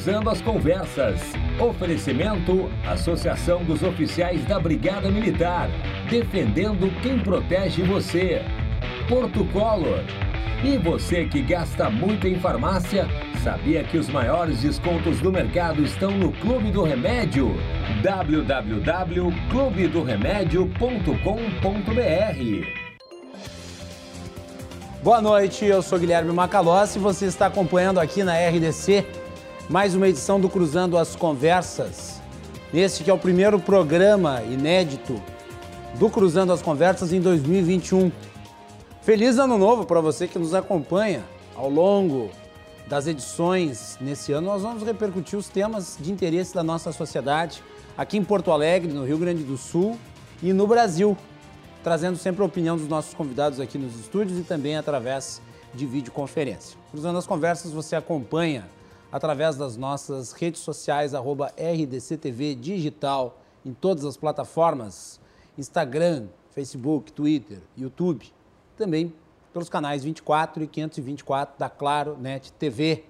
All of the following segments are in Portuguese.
Cruzando as Conversas. Oferecimento: Associação dos Oficiais da Brigada Militar. Defendendo quem protege você. Porto Color. E você que gasta muito em farmácia, sabia que os maiores descontos do mercado estão no Clube do Remédio? www.clubedoremédio.com.br Boa noite, eu sou Guilherme Macalossi e você está acompanhando aqui na RDC mais uma edição do Cruzando as Conversas. Este que é o primeiro programa inédito do Cruzando as Conversas em 2021. Feliz ano novo para você que nos acompanha ao longo das edições nesse ano. Nós vamos repercutir os temas de interesse da nossa sociedade aqui em Porto Alegre, no Rio Grande do Sul e no Brasil trazendo sempre a opinião dos nossos convidados aqui nos estúdios e também através de videoconferência. Cruzando as conversas, você acompanha através das nossas redes sociais, arroba RDCTV Digital, em todas as plataformas, Instagram, Facebook, Twitter, YouTube, também pelos canais 24 e 524 da Claro Net TV.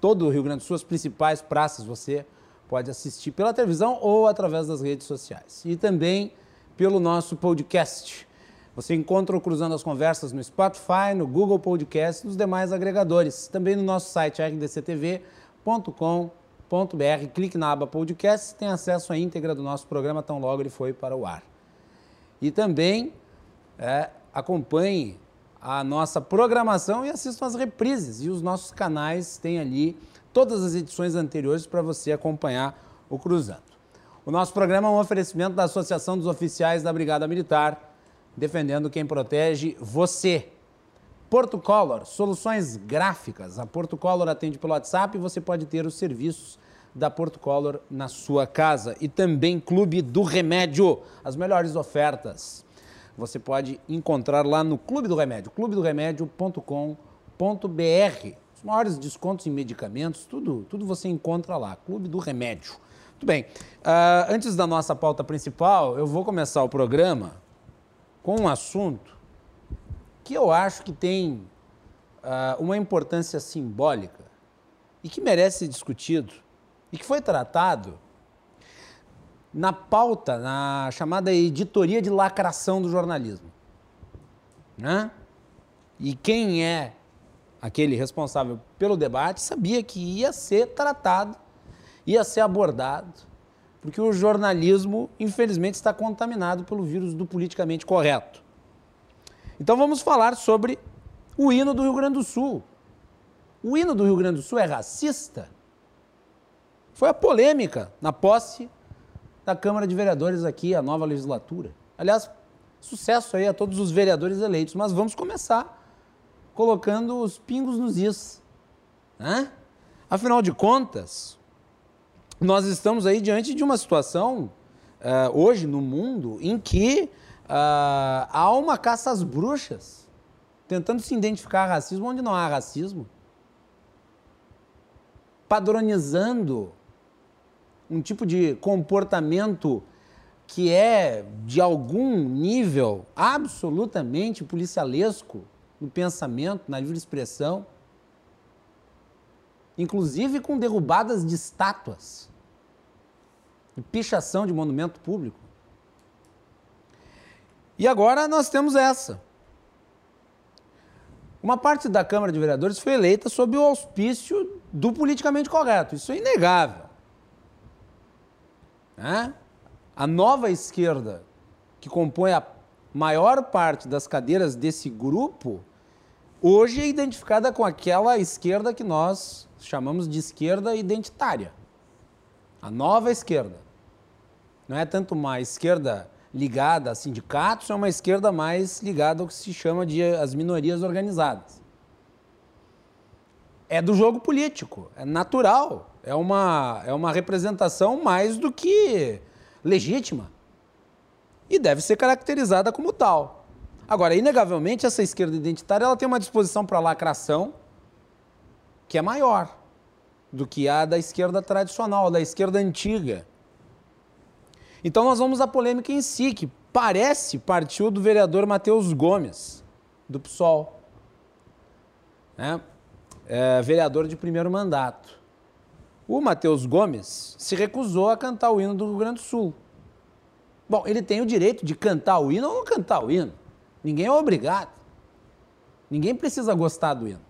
Todo o Rio Grande do Sul, as principais praças você pode assistir pela televisão ou através das redes sociais. E também pelo nosso podcast. Você encontra o Cruzando as Conversas no Spotify, no Google Podcast e nos demais agregadores. Também no nosso site rdctv.com.br. Clique na aba Podcast e tem acesso à íntegra do nosso programa tão logo ele foi para o ar. E também é, acompanhe a nossa programação e assistam as reprises. E os nossos canais têm ali todas as edições anteriores para você acompanhar o Cruzando. O nosso programa é um oferecimento da Associação dos Oficiais da Brigada Militar, defendendo quem protege você. Porto Color, soluções gráficas. A Porto Color atende pelo WhatsApp e você pode ter os serviços da Porto Color na sua casa. E também Clube do Remédio, as melhores ofertas. Você pode encontrar lá no Clube do Remédio, clubedoremédio.com.br. Os maiores descontos em medicamentos, tudo, tudo você encontra lá. Clube do Remédio. Muito bem. Uh, antes da nossa pauta principal, eu vou começar o programa com um assunto que eu acho que tem uh, uma importância simbólica e que merece ser discutido e que foi tratado na pauta, na chamada editoria de lacração do jornalismo. Né? E quem é aquele responsável pelo debate sabia que ia ser tratado ia ser abordado, porque o jornalismo, infelizmente, está contaminado pelo vírus do politicamente correto. Então vamos falar sobre o hino do Rio Grande do Sul. O hino do Rio Grande do Sul é racista? Foi a polêmica na posse da Câmara de Vereadores aqui, a nova legislatura. Aliás, sucesso aí a todos os vereadores eleitos, mas vamos começar colocando os pingos nos is. Né? Afinal de contas, nós estamos aí diante de uma situação uh, hoje no mundo em que uh, há uma caça às bruxas, tentando se identificar racismo onde não há racismo, padronizando um tipo de comportamento que é de algum nível absolutamente policialesco no pensamento, na livre expressão, inclusive com derrubadas de estátuas e pichação de monumento público. E agora nós temos essa. Uma parte da Câmara de Vereadores foi eleita sob o auspício do politicamente correto. Isso é inegável. É? A nova esquerda, que compõe a maior parte das cadeiras desse grupo, hoje é identificada com aquela esquerda que nós chamamos de esquerda identitária. A nova esquerda. Não é tanto uma esquerda ligada a sindicatos, é uma esquerda mais ligada ao que se chama de as minorias organizadas. É do jogo político, é natural, é uma, é uma representação mais do que legítima. E deve ser caracterizada como tal. Agora, inegavelmente, essa esquerda identitária ela tem uma disposição para lacração que é maior do que a da esquerda tradicional, da esquerda antiga. Então nós vamos à polêmica em si, que parece partiu do vereador Matheus Gomes, do PSOL. Né? É, vereador de primeiro mandato. o Matheus Gomes se recusou a cantar o hino do Rio Grande do Sul. Bom, ele tem o direito de cantar o hino ou não cantar o hino. Ninguém é obrigado. Ninguém precisa gostar do hino.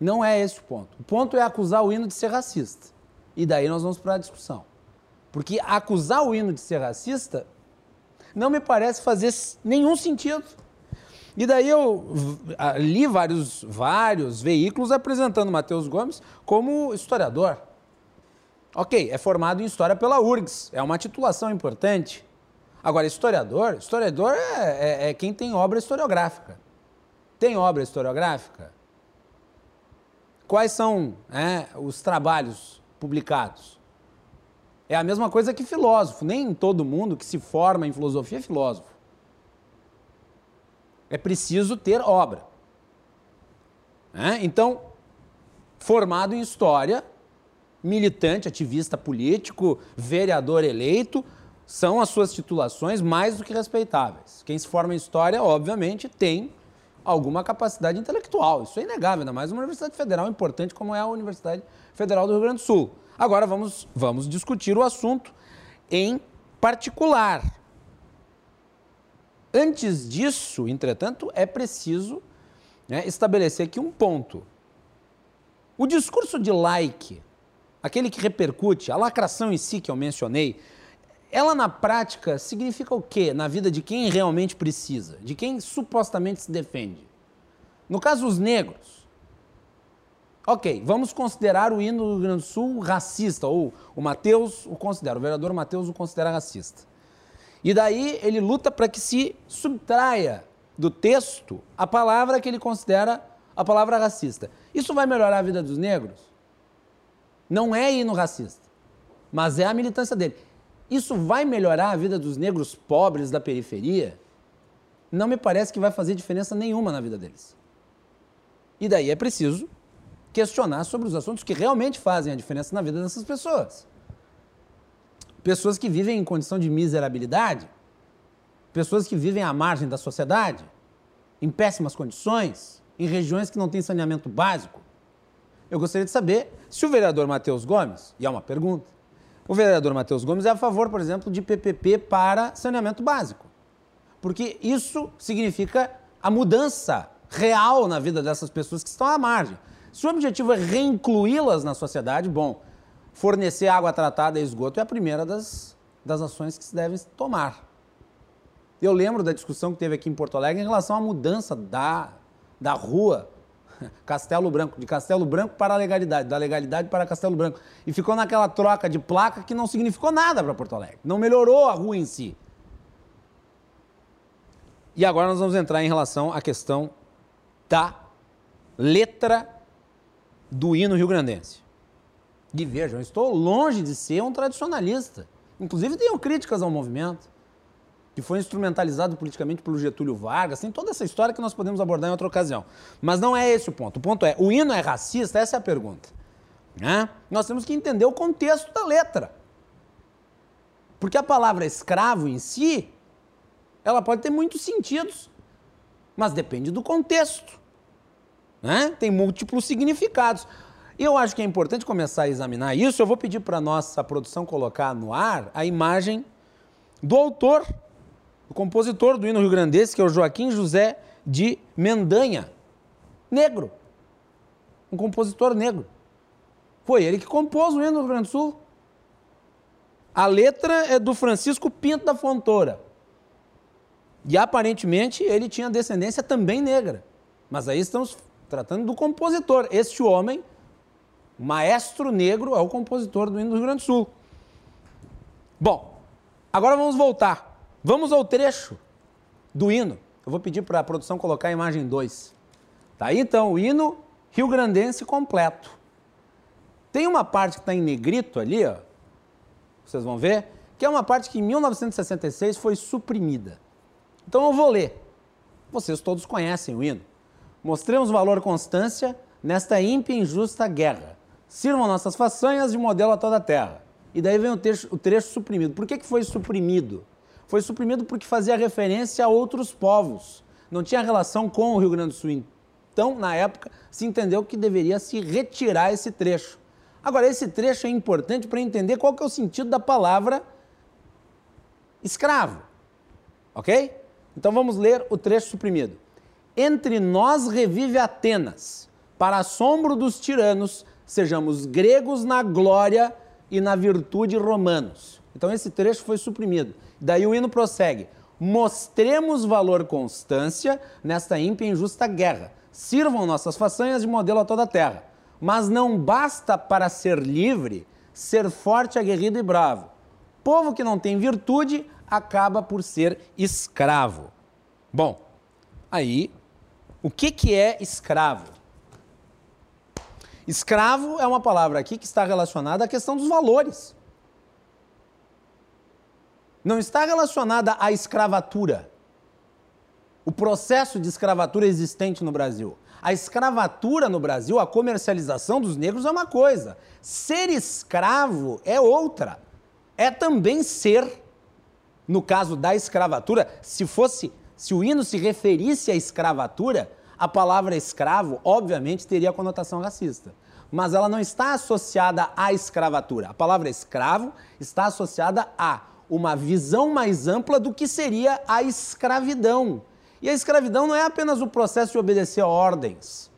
Não é esse o ponto. O ponto é acusar o hino de ser racista. E daí nós vamos para a discussão. Porque acusar o hino de ser racista não me parece fazer nenhum sentido. E daí eu li vários, vários veículos apresentando Matheus Gomes como historiador. Ok, é formado em História pela URGS, é uma titulação importante. Agora, historiador, historiador é, é, é quem tem obra historiográfica. Tem obra historiográfica? Quais são é, os trabalhos publicados? É a mesma coisa que filósofo. Nem todo mundo que se forma em filosofia é filósofo. É preciso ter obra. É? Então, formado em história, militante, ativista político, vereador eleito, são as suas titulações mais do que respeitáveis. Quem se forma em história, obviamente, tem alguma capacidade intelectual. Isso é inegável, ainda mais uma universidade federal importante como é a Universidade Federal do Rio Grande do Sul. Agora vamos, vamos discutir o assunto em particular. Antes disso, entretanto, é preciso né, estabelecer aqui um ponto. O discurso de like, aquele que repercute, a lacração em si que eu mencionei, ela na prática significa o quê na vida de quem realmente precisa, de quem supostamente se defende? No caso, os negros. Ok, vamos considerar o hino do Rio Grande do Sul racista, ou o Matheus o considera, o vereador Matheus o considera racista. E daí ele luta para que se subtraia do texto a palavra que ele considera a palavra racista. Isso vai melhorar a vida dos negros? Não é hino racista, mas é a militância dele. Isso vai melhorar a vida dos negros pobres da periferia? Não me parece que vai fazer diferença nenhuma na vida deles. E daí é preciso questionar sobre os assuntos que realmente fazem a diferença na vida dessas pessoas pessoas que vivem em condição de miserabilidade, pessoas que vivem à margem da sociedade, em péssimas condições, em regiões que não têm saneamento básico. Eu gostaria de saber se o vereador Matheus Gomes, e é uma pergunta, o vereador Matheus Gomes é a favor, por exemplo, de PPP para saneamento básico. Porque isso significa a mudança real na vida dessas pessoas que estão à margem. Se o objetivo é reincluí-las na sociedade, bom, fornecer água tratada e esgoto é a primeira das, das ações que se devem tomar. Eu lembro da discussão que teve aqui em Porto Alegre em relação à mudança da, da rua Castelo Branco, de Castelo Branco para a legalidade, da legalidade para Castelo Branco. E ficou naquela troca de placa que não significou nada para Porto Alegre. Não melhorou a rua em si. E agora nós vamos entrar em relação à questão da letra do hino rio-grandense. E vejam, estou longe de ser um tradicionalista. Inclusive tenho críticas ao movimento, que foi instrumentalizado politicamente pelo Getúlio Vargas, tem toda essa história que nós podemos abordar em outra ocasião. Mas não é esse o ponto. O ponto é, o hino é racista? Essa é a pergunta. Né? Nós temos que entender o contexto da letra. Porque a palavra escravo em si, ela pode ter muitos sentidos, mas depende do contexto. Né? Tem múltiplos significados. E eu acho que é importante começar a examinar isso. Eu vou pedir para nossa produção colocar no ar a imagem do autor, o compositor do hino Rio Grandense, que é o Joaquim José de Mendanha, negro. Um compositor negro. Foi ele que compôs o hino do Rio Grande do Sul. A letra é do Francisco Pinto da Fontoura. E aparentemente ele tinha descendência também negra. Mas aí estamos tratando do compositor. Este homem Maestro Negro é o compositor do hino do Rio Grande do Sul. Bom, agora vamos voltar. Vamos ao trecho do hino. Eu vou pedir para a produção colocar a imagem 2. Tá aí então o hino rio-grandense completo. Tem uma parte que está em negrito ali, ó, vocês vão ver, que é uma parte que em 1966 foi suprimida. Então eu vou ler. Vocês todos conhecem o hino. Mostremos valor constância nesta ímpia e injusta guerra Sirvam nossas façanhas de modelo a toda a terra. E daí vem o trecho, o trecho suprimido. Por que, que foi suprimido? Foi suprimido porque fazia referência a outros povos. Não tinha relação com o Rio Grande do Sul. Então, na época, se entendeu que deveria se retirar esse trecho. Agora, esse trecho é importante para entender qual que é o sentido da palavra escravo. Ok? Então vamos ler o trecho suprimido. Entre nós revive Atenas, para assombro dos tiranos, sejamos gregos na glória e na virtude romanos. Então esse trecho foi suprimido. Daí o hino prossegue. Mostremos valor constância nesta ímpia e injusta guerra. Sirvam nossas façanhas de modelo a toda a terra. Mas não basta para ser livre ser forte, aguerrido e bravo. Povo que não tem virtude acaba por ser escravo. Bom, aí, o que, que é escravo? Escravo é uma palavra aqui que está relacionada à questão dos valores. Não está relacionada à escravatura. O processo de escravatura existente no Brasil. A escravatura no Brasil, a comercialização dos negros é uma coisa. Ser escravo é outra. É também ser, no caso da escravatura, se fosse, se o hino se referisse à escravatura, a palavra escravo, obviamente, teria conotação racista. Mas ela não está associada à escravatura. A palavra escravo está associada a uma visão mais ampla do que seria a escravidão e a escravidão não é apenas o processo de obedecer a ordens,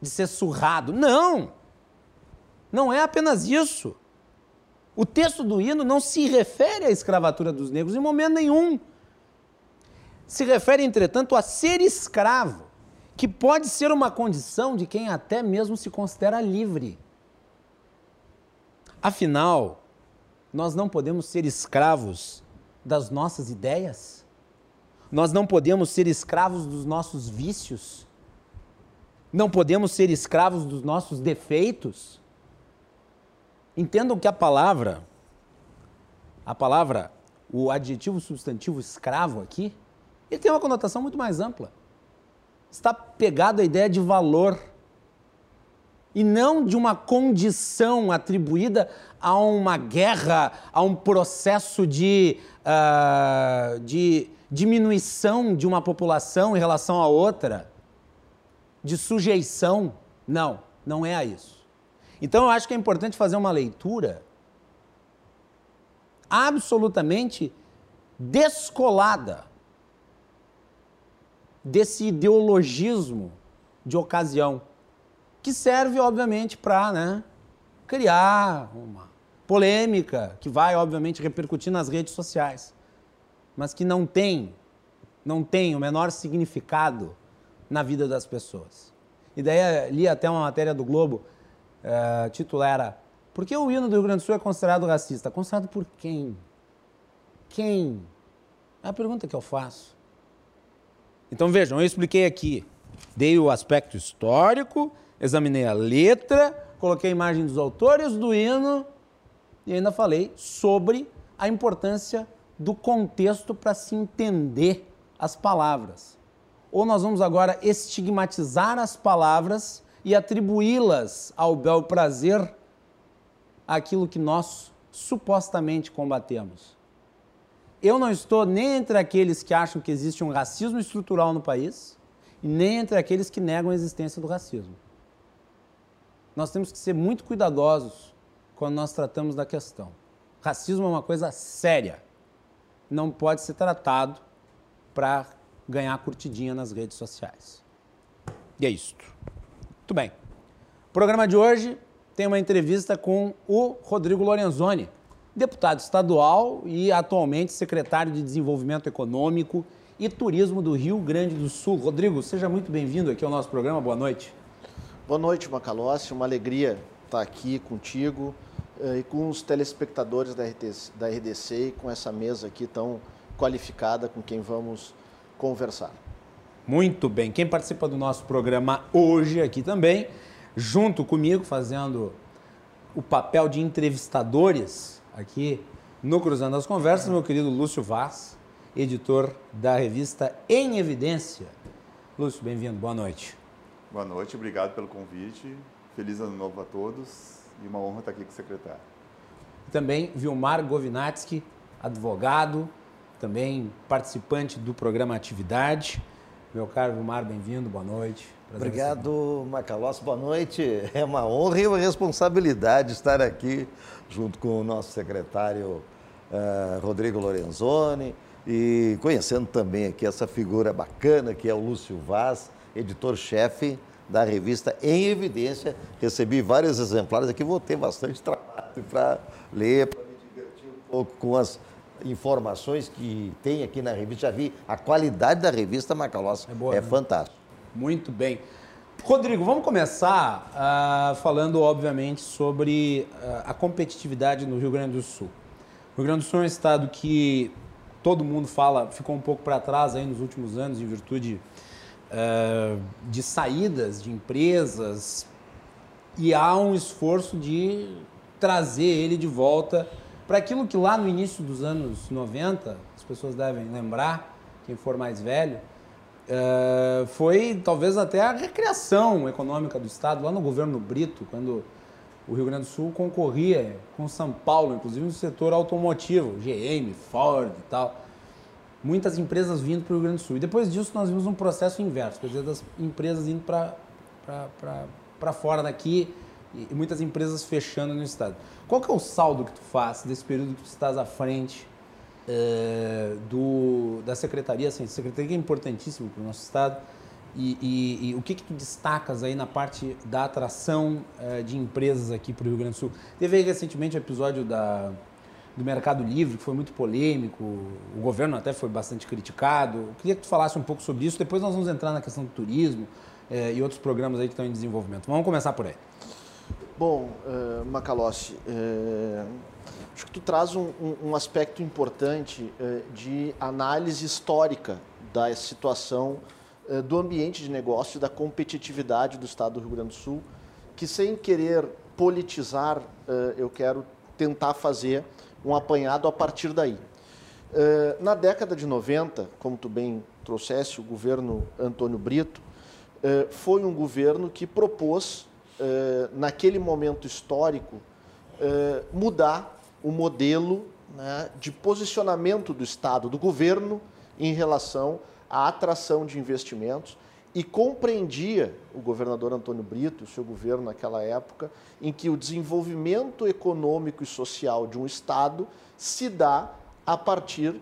de ser surrado. Não! Não é apenas isso. O texto do hino não se refere à escravatura dos negros em momento nenhum. Se refere, entretanto, a ser escravo, que pode ser uma condição de quem até mesmo se considera livre. Afinal, nós não podemos ser escravos das nossas ideias? Nós não podemos ser escravos dos nossos vícios. Não podemos ser escravos dos nossos defeitos. Entendam que a palavra, a palavra, o adjetivo substantivo escravo aqui, ele tem uma conotação muito mais ampla. Está pegado à ideia de valor e não de uma condição atribuída a uma guerra, a um processo de, uh, de diminuição de uma população em relação a outra, de sujeição. Não, não é a isso. Então eu acho que é importante fazer uma leitura absolutamente descolada desse ideologismo de ocasião, que serve, obviamente, para né, criar uma polêmica que vai, obviamente, repercutir nas redes sociais mas que não tem, não tem o menor significado na vida das pessoas. E daí li até uma matéria do Globo, uh, titular Por que o hino do Rio Grande do Sul é considerado racista? Considerado por quem? Quem? É a pergunta que eu faço. Então vejam, eu expliquei aqui, dei o aspecto histórico, examinei a letra, coloquei a imagem dos autores do hino e ainda falei sobre a importância do contexto para se entender as palavras. Ou nós vamos agora estigmatizar as palavras e atribuí-las ao bel prazer aquilo que nós supostamente combatemos. Eu não estou nem entre aqueles que acham que existe um racismo estrutural no país, nem entre aqueles que negam a existência do racismo. Nós temos que ser muito cuidadosos quando nós tratamos da questão. Racismo é uma coisa séria não pode ser tratado para ganhar curtidinha nas redes sociais. E é isto. Muito bem. O programa de hoje tem uma entrevista com o Rodrigo Lorenzoni, deputado estadual e atualmente secretário de Desenvolvimento Econômico e Turismo do Rio Grande do Sul. Rodrigo, seja muito bem-vindo aqui ao nosso programa. Boa noite. Boa noite, Macalossi. Uma alegria estar aqui contigo eh, e com os telespectadores da, RTC, da RDC e com essa mesa aqui tão qualificada com quem vamos conversar. Muito bem. Quem participa do nosso programa hoje aqui também, junto comigo, fazendo o papel de entrevistadores aqui no Cruzando as Conversas, meu querido Lúcio Vaz, editor da revista Em Evidência. Lúcio, bem-vindo, boa noite. Boa noite, obrigado pelo convite. Feliz ano novo a todos e uma honra estar aqui com o secretário. Também Vilmar Govinatsky, advogado, também participante do programa Atividade, Meu caro Vilmar, bem-vindo, boa noite. Prazer Obrigado, Macalossi, boa noite. É uma honra e uma responsabilidade estar aqui junto com o nosso secretário uh, Rodrigo Lorenzoni e conhecendo também aqui essa figura bacana que é o Lúcio Vaz, editor-chefe da revista Em Evidência. Recebi vários exemplares aqui, vou ter bastante trabalho para ler, para me divertir um pouco com as informações que tem aqui na revista. Já vi a qualidade da revista Macalós é, boa, é né? fantástico. Muito bem. Rodrigo, vamos começar uh, falando, obviamente, sobre uh, a competitividade no Rio Grande do Sul. O Rio Grande do Sul é um estado que todo mundo fala ficou um pouco para trás aí nos últimos anos em virtude uh, de saídas de empresas e há um esforço de trazer ele de volta para aquilo que lá no início dos anos 90, as pessoas devem lembrar, quem for mais velho, uh, foi talvez até a recriação econômica do Estado, lá no governo Brito, quando o Rio Grande do Sul concorria com São Paulo, inclusive no setor automotivo, GM, Ford e tal. Muitas empresas vindo para o Rio Grande do Sul. E depois disso nós vimos um processo inverso, quer dizer, das empresas indo para fora daqui e muitas empresas fechando no estado. Qual que é o saldo que tu faz desse período que tu estás à frente é, do, da secretaria? Assim, secretaria é importantíssima para o nosso estado. E, e, e, o que, que tu destacas aí na parte da atração é, de empresas aqui para o Rio Grande do Sul? Teve aí recentemente o episódio da, do Mercado Livre, que foi muito polêmico, o governo até foi bastante criticado. Eu queria que tu falasse um pouco sobre isso, depois nós vamos entrar na questão do turismo é, e outros programas aí que estão em desenvolvimento. Vamos começar por aí. Bom, uh, Macalossi, uh, acho que tu traz um, um aspecto importante uh, de análise histórica da situação uh, do ambiente de negócio e da competitividade do Estado do Rio Grande do Sul, que sem querer politizar, eu quero tentar fazer um apanhado a partir daí. na década de 90, como tu bem trouxesse, o governo Antônio Brito foi um governo que propôs eh, naquele momento histórico, eh, mudar o modelo né, de posicionamento do Estado, do governo, em relação à atração de investimentos e compreendia o governador Antônio Brito, o seu governo naquela época, em que o desenvolvimento econômico e social de um Estado se dá a partir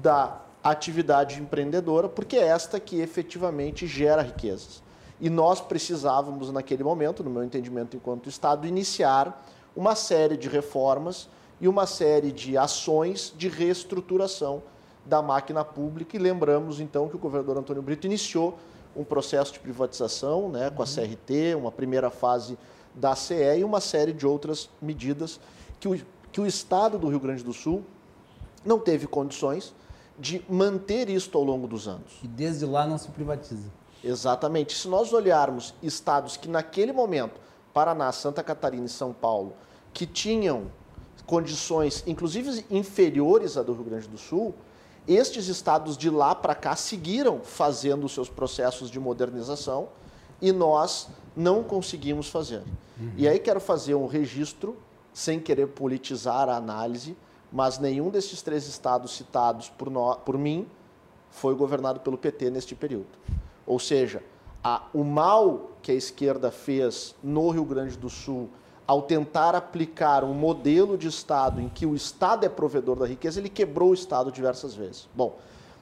da atividade empreendedora, porque é esta que efetivamente gera riquezas. E nós precisávamos, naquele momento, no meu entendimento enquanto Estado, iniciar uma série de reformas e uma série de ações de reestruturação da máquina pública. E lembramos, então, que o governador Antônio Brito iniciou um processo de privatização né, com a CRT, uma primeira fase da CE e uma série de outras medidas que o, que o Estado do Rio Grande do Sul não teve condições de manter isto ao longo dos anos. E desde lá não se privatiza. Exatamente. Se nós olharmos estados que naquele momento, Paraná, Santa Catarina e São Paulo, que tinham condições, inclusive inferiores à do Rio Grande do Sul, estes estados de lá para cá seguiram fazendo os seus processos de modernização e nós não conseguimos fazer. Uhum. E aí quero fazer um registro, sem querer politizar a análise, mas nenhum desses três estados citados por, no, por mim foi governado pelo PT neste período. Ou seja, a, o mal que a esquerda fez no Rio Grande do Sul ao tentar aplicar um modelo de Estado em que o Estado é provedor da riqueza, ele quebrou o Estado diversas vezes. Bom,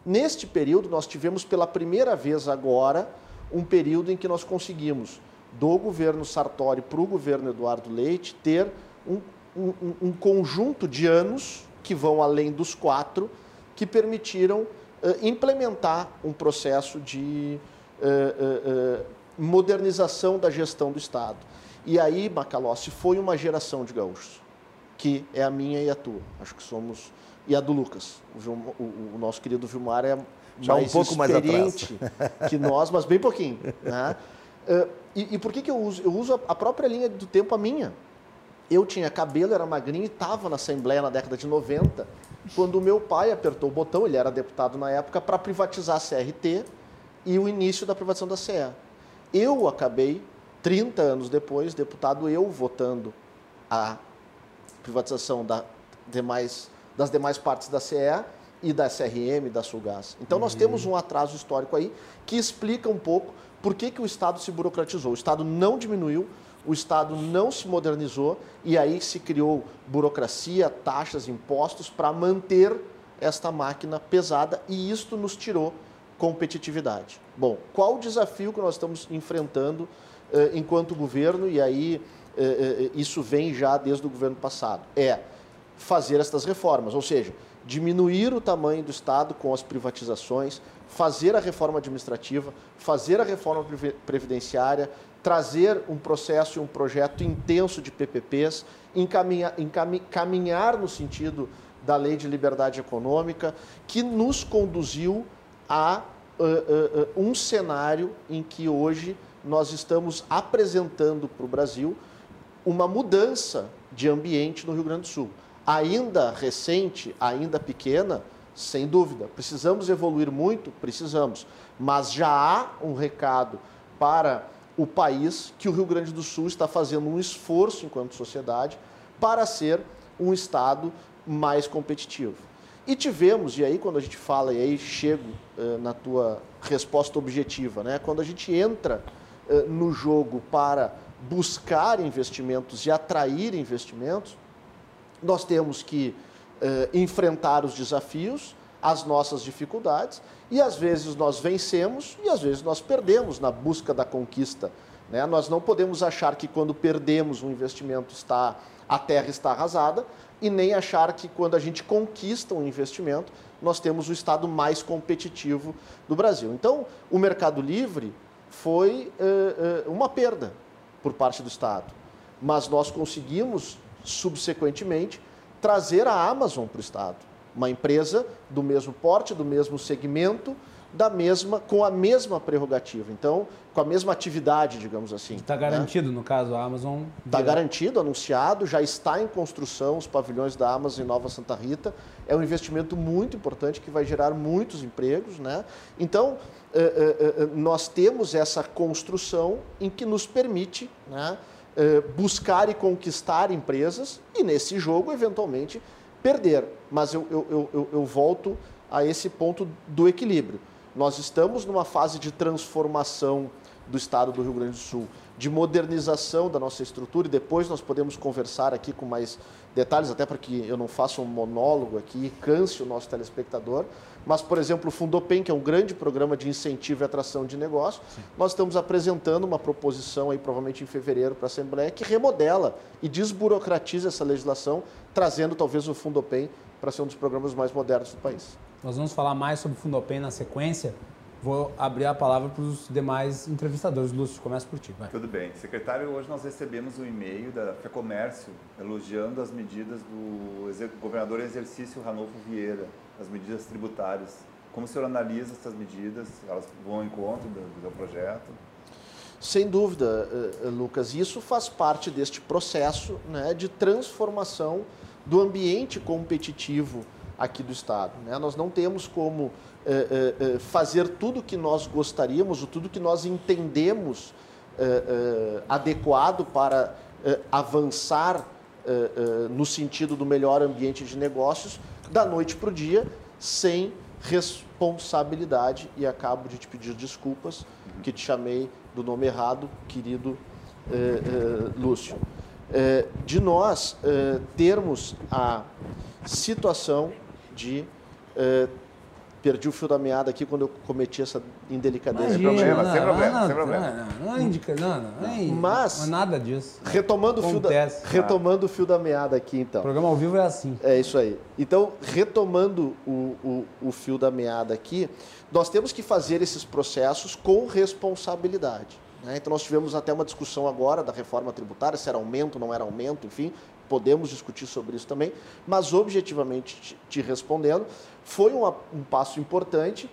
neste período nós tivemos pela primeira vez agora um período em que nós conseguimos, do governo Sartori para o governo Eduardo Leite, ter um, um, um, conjunto de anos que vão além dos quatro, que permitiram uh, implementar um processo de uh, uh, modernização da gestão do Estado. E aí, Macalossi, foi uma geração de gaúchos, que é a minha e a tua. Acho que somos. E a do Lucas. O, o, o nosso querido Vilmar é Já mais um pouco experiente mais que nós, mas bem pouquinho. Né? Uh, e, e, por que, que eu uso? Eu uso a própria linha do tempo, a minha. Eu tinha cabelo, era magrinho e estava na Assembleia na década de 90, quando o meu pai apertou o botão, ele era deputado na época, para privatizar a CRT e o início da privatização da CE. Eu acabei, 30 anos depois, deputado eu votando a privatização da demais, das demais partes da CE e da SRM, da Sulgás. Então nós temos um atraso histórico aí que explica um pouco por que, que o Estado se burocratizou. O Estado não diminuiu, o Estado não se modernizou e aí se criou burocracia, taxas, impostos para manter esta máquina pesada e isto nos tirou competitividade. Bom, qual o desafio que nós estamos enfrentando enquanto governo e aí eh, eh, isso vem já desde o governo passado? É fazer estas reformas, ou seja, diminuir o tamanho do Estado com as privatizações, fazer a reforma administrativa, fazer a reforma previdenciária, trazer um processo e um projeto intenso de PPPs, encaminhar, encaminhar no sentido da lei de liberdade econômica, que nos conduziu a uh, uh, uh, um cenário em que hoje nós estamos apresentando para o Brasil uma mudança de ambiente no Rio Grande do Sul ainda recente, ainda pequena, sem dúvida. Precisamos evoluir muito? Precisamos. Mas já há um recado para o país que o Rio Grande do Sul está fazendo um esforço enquanto sociedade para ser um Estado mais competitivo. E tivemos, e aí quando a gente fala, e aí chego uh, na tua resposta objetiva, né? quando a gente entra no jogo para buscar investimentos e atrair investimentos, nós temos que eh, enfrentar os desafios, as nossas dificuldades, e às vezes nós vencemos e às vezes nós perdemos na busca da conquista. Né? Nós não podemos achar que quando perdemos um investimento está a terra está arrasada e nem achar que quando a gente conquista um investimento nós temos o estado mais competitivo do Brasil. Então, o Mercado Livre foi uh, uh, uma perda por parte do Estado, mas nós conseguimos subsequentemente, trazer a Amazon para o Estado. Uma empresa do mesmo porte, do mesmo segmento, da mesma, com a mesma prerrogativa. Então, com a mesma atividade, digamos assim. Está garantido, né? no caso, a Amazon? Está garantido, anunciado, já está em construção os pavilhões da Amazon em Nova Santa Rita. É um investimento muito importante que vai gerar muitos empregos. Né? Então, eh, eh, eh, nós temos essa construção em que nos permite né, buscar e conquistar empresas e, nesse jogo, eventualmente, perder. Mas eu, eu, eu, eu volto a esse ponto do equilíbrio. Nós estamos numa fase de transformação do Estado do Rio Grande do Sul, de modernização da nossa estrutura, e depois nós podemos conversar aqui com mais detalhes, até para que eu não faça um monólogo aqui e canse o nosso telespectador. Mas, por exemplo, o Fundopem, que é um grande programa de incentivo e atração de negócio, Sim. nós estamos apresentando uma proposição aí, provavelmente em fevereiro, para a Assembleia, que remodela e desburocratiza essa legislação, trazendo talvez o Fundopem para ser um dos programas mais modernos do país. Nós vamos falar mais sobre o Fundopem na sequência. Vou abrir a palavra para os demais entrevistadores. Lúcio, começa por ti. Vai. Tudo bem. Secretário, hoje nós recebemos um e-mail da FEComércio elogiando as medidas do governador em exercício Ranolfo Vieira as medidas tributárias. Como o senhor analisa essas medidas? Elas vão ao encontro do, do projeto? Sem dúvida, eh, eh, Lucas. Isso faz parte deste processo né, de transformação do ambiente competitivo aqui do Estado. Né? Nós não temos como eh, fazer tudo o que nós gostaríamos, ou tudo que nós entendemos adequado para avançar no sentido do melhor ambiente de negócios da noite para o dia, sem responsabilidade. E acabo de te pedir desculpas, que te chamei do nome errado, querido eh, eh, Lúcio. Eh, de nós eh, termos a situação de eh, Perdi o fio da meada aqui quando eu cometi essa indelicadeza. Sem problema, não, sem problema, não, sem problema. Não, não, indica, não, não, Mas, nada disso. Retomando o, fio da, retomando o fio da meada aqui, então. O programa ao vivo é assim. É isso aí. Então, retomando o, o, o fio da meada aqui, nós temos que fazer esses processos com responsabilidade. Né? Então, nós tivemos até uma discussão agora da reforma tributária, se era aumento, não era aumento, enfim, podemos discutir sobre isso também, mas objetivamente te, respondendo, foi um, um passo importante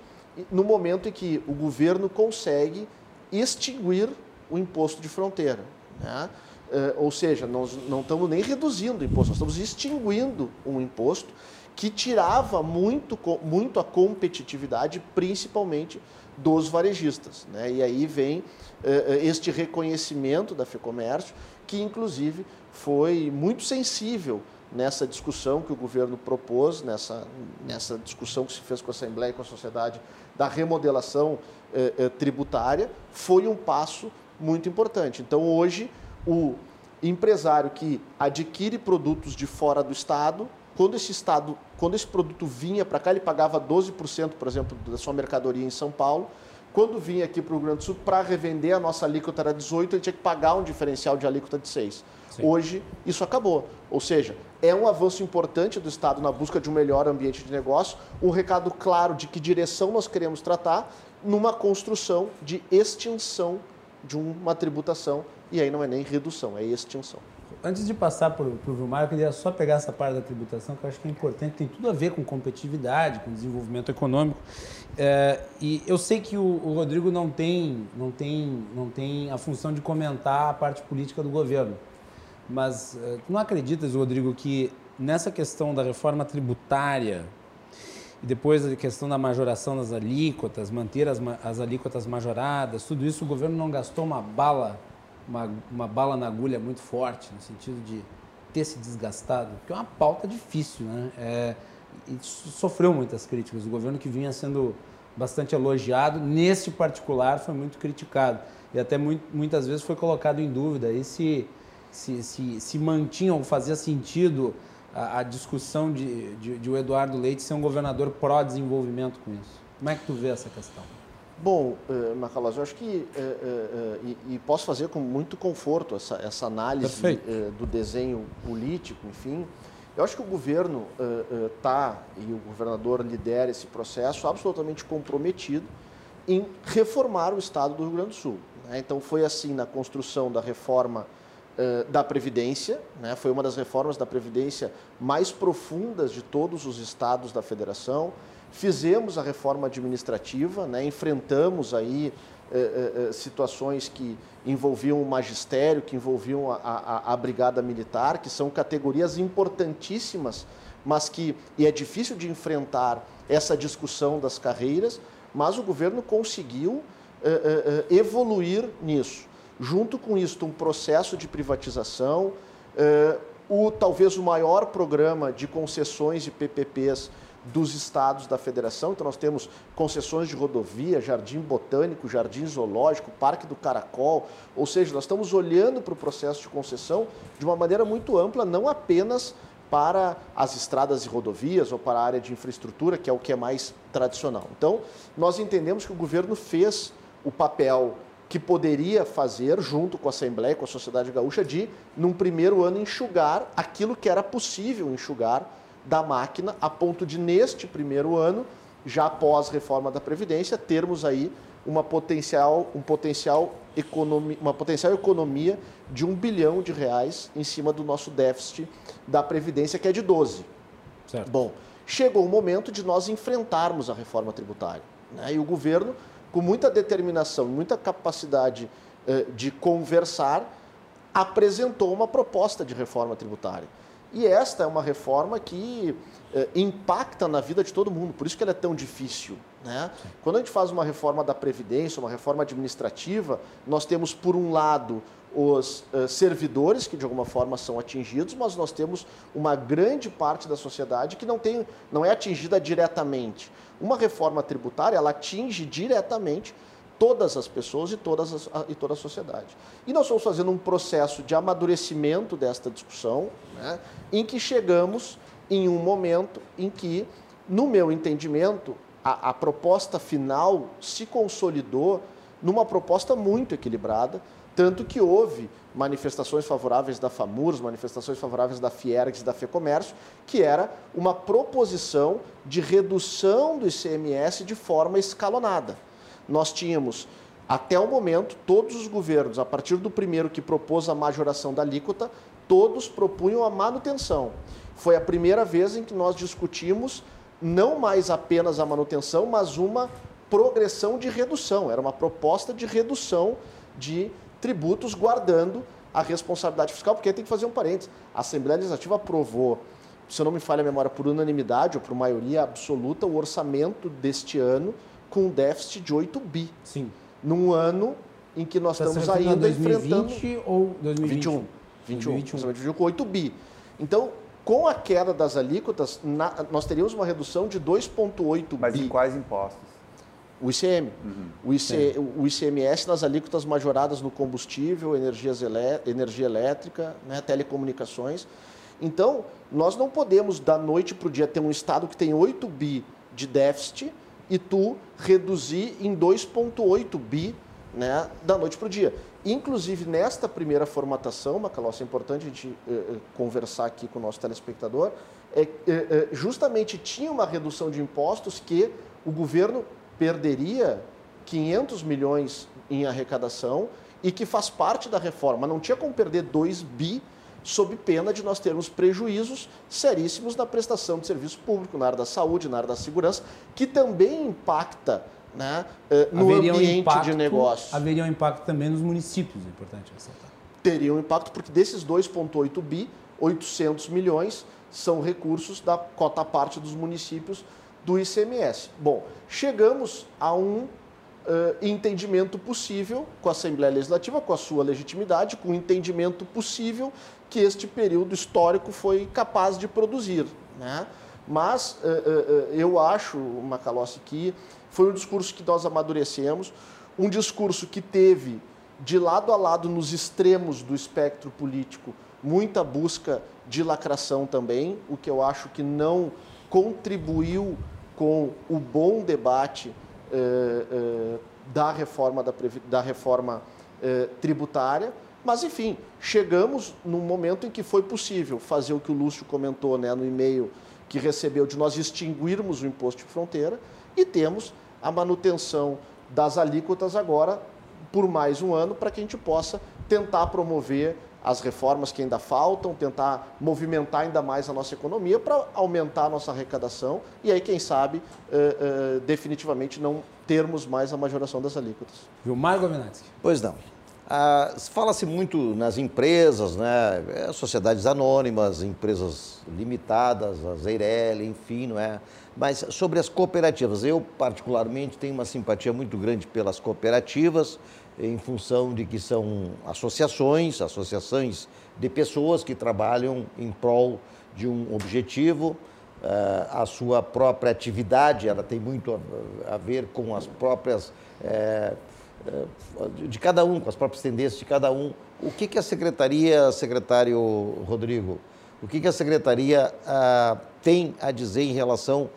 no momento em que o governo consegue extinguir o imposto de fronteira. Né? Uh, ou seja, nós não estamos nem reduzindo o imposto, nós estamos extinguindo um imposto que tirava muito, muito a competitividade, principalmente dos varejistas. Né? E aí vem uh, este reconhecimento da FEComércio, que inclusive foi muito sensível nessa discussão que o governo propôs, nessa, nessa discussão que se fez com a Assembleia e com a sociedade da remodelação eh, eh, tributária, foi um passo muito importante. Então, hoje, o empresário que adquire produtos de fora do Estado, quando esse Estado, quando esse produto vinha para cá, ele pagava 12%, por exemplo, da sua mercadoria em São Paulo, quando vinha aqui para o Rio Grande do Sul, para revender, a nossa alíquota era 18, ele tinha que pagar um diferencial de alíquota de 6. Sim. Hoje, isso acabou. Ou seja, é um avanço importante do Estado na busca de um melhor ambiente de negócio, um recado claro de que direção nós queremos tratar, numa construção de extinção de uma tributação, e aí não é nem redução, é extinção. Antes de passar para o Vilmar, eu queria só pegar essa parte da tributação, que eu acho que é importante, tem tudo a ver com competitividade, com desenvolvimento econômico. É, e eu sei que o, o, Rodrigo não tem, não, tem, não tem a função de comentar a parte política do governo. Mas é, tu não acreditas, Rodrigo, que nessa questão da reforma tributária e depois a questão da majoração das alíquotas, manter as, as alíquotas majoradas, tudo isso o governo não gastou uma bala, uma, uma bala na agulha muito forte, no sentido de ter se desgastado, porque é uma pauta difícil, né? É, e sofreu muitas críticas. O governo que vinha sendo bastante elogiado, nesse particular foi muito criticado. E até muito, muitas vezes foi colocado em dúvida aí se, se, se, se mantinha ou fazia sentido a, a discussão de, de, de, o Eduardo Leite ser um governador pró-desenvolvimento com isso. Como é que tu vê essa questão? Bom, uh, Macalós, eu acho que, uh, uh, e, e, posso fazer com muito conforto essa, essa análise uh, do desenho político, enfim, eu acho que o governo está, e o governador lidera esse processo, absolutamente comprometido em reformar o Estado do Rio Grande do Sul. Né? Então, foi assim na construção da reforma da Previdência, né? foi uma das reformas da Previdência mais profundas de todos os estados da federação. Fizemos a reforma administrativa, né? enfrentamos aí eh, eh, situações que envolviam o magistério, que envolviam a, a, a, brigada militar, que são categorias importantíssimas, mas que e é difícil de enfrentar essa discussão das carreiras, mas o governo conseguiu eh, evoluir nisso junto com isso, um processo de privatização, eh, o, talvez o maior programa de concessões de PPPs dos estados da federação. Então, nós temos concessões de rodovia, jardim botânico, jardim zoológico, parque do caracol. Ou seja, nós estamos olhando para o processo de concessão de uma maneira muito ampla, não apenas para as estradas e rodovias ou para a área de infraestrutura, que é o que é mais tradicional. Então, nós entendemos que o governo fez o papel que poderia fazer, junto com a Assembleia, com a sociedade gaúcha, de, num primeiro ano, enxugar aquilo que era possível enxugar da máquina, a ponto de, neste primeiro ano, já após reforma da Previdência, termos aí uma potencial, um potencial economia, uma potencial economia de um bilhão de reais em cima do nosso déficit da Previdência, que é de 12. Certo. Bom, chegou o momento de nós enfrentarmos a reforma tributária. Né? E o governo com muita determinação, muita capacidade eh, de conversar, apresentou uma proposta de reforma tributária. E esta é uma reforma que eh, impacta na vida de todo mundo, por isso que ela é tão difícil. Né? Quando a gente faz uma reforma da Previdência, uma reforma administrativa, nós temos, por um lado, os uh, servidores que de alguma forma são atingidos, mas nós temos uma grande parte da sociedade que não, tem, não é atingida diretamente. Uma reforma tributária ela atinge diretamente todas as pessoas e, todas as, e toda a sociedade. E nós estamos fazendo um processo de amadurecimento desta discussão, né, em que chegamos em um momento em que, no meu entendimento, a, a proposta final se consolidou numa proposta muito equilibrada, tanto que houve manifestações favoráveis da FAMURS, manifestações favoráveis da Fiergs da FEComércio, que era uma proposição de redução do ICMS de forma escalonada. Nós tínhamos, até o momento, todos os governos, a partir do primeiro que propôs a majoração da alíquota, todos propunham a manutenção. Foi a primeira vez em que nós discutimos não mais apenas a manutenção, mas uma progressão de redução. Era uma proposta de redução de tributos guardando a responsabilidade fiscal, porque tem que fazer um parênteses. A Assembleia Legislativa aprovou, se eu não me falha a memória, por unanimidade ou por maioria absoluta, o orçamento deste ano com um déficit de 8 bi. Sim. Num ano em que nós estamos ainda 2020 enfrentando... ou 2021? 21. 21. 2021. com 8 bi. Então, Com a queda das alíquotas, na, nós teríamos uma redução de 2,8 Mas bi. em quais impostos? O ICM. O, IC, o ICMS nas alíquotas majoradas no combustível, energias elé, energia elétrica, né, telecomunicações. Então, nós não podemos, da noite para o dia, ter um Estado que tem 8 bi de déficit e tu reduzir em 2,8 bi né, da noite para o dia. Inclusive, nesta primeira formatação, Macalossi, é importante a gente eh, eh, conversar aqui com o nosso telespectador, é, eh, eh, justamente tinha uma redução de impostos que o governo perderia 500 milhões em arrecadação e que faz parte da reforma. Não tinha como perder 2 bi sob pena de nós termos prejuízos seríssimos na prestação de serviço público, na área da saúde, na área da segurança, que também impacta né, eh, no Haveria um ambiente impacto- de negócio. Haveria um impacto também nos municípios, é importante ressaltar. Teria um impacto, porque desses 2,8 bi, 800 milhões são recursos da cota parte dos municípios do ICMS. Bom, chegamos a um eh, entendimento possível com a Assembleia Legislativa, com a sua legitimidade, com o entendimento possível que este período histórico foi capaz de produzir. Né? Mas eh, eh, eu acho, Macalossi, que foi um discurso que nós amadurecemos, um discurso que teve de lado a lado nos extremos do espectro político muita busca de lacração também, o que eu acho que não contribuiu com o bom debate eh, eh, da reforma, da, da reforma eh, tributária. Mas, enfim, chegamos num momento em que foi possível fazer o que o Lúcio comentou né, no e-mail que recebeu, de nós extinguirmos o imposto de fronteira e temos a manutenção das alíquotas agora por mais um ano para que a gente possa tentar promover as reformas que ainda faltam, tentar movimentar ainda mais a nossa economia para aumentar a nossa arrecadação e aí, quem sabe, eh, eh, definitivamente não termos mais a majoração das alíquotas. Vilmar Govinati. Pois não. Ah, Fala-se muito nas empresas, né? É, sociedades anônimas, empresas limitadas, a Zeirelli, enfim, não é? Mas sobre as cooperativas, eu particularmente tenho uma simpatia muito grande pelas cooperativas, em função de que são associações, associações de pessoas que trabalham em prol de um objetivo. Ah, a sua própria atividade, ela tem muito a, ver com as próprias eh, eh, de cada um, com as próprias tendências de cada um. O que, que a secretaria, secretário Rodrigo, o que, que a secretaria ah, tem a dizer em relação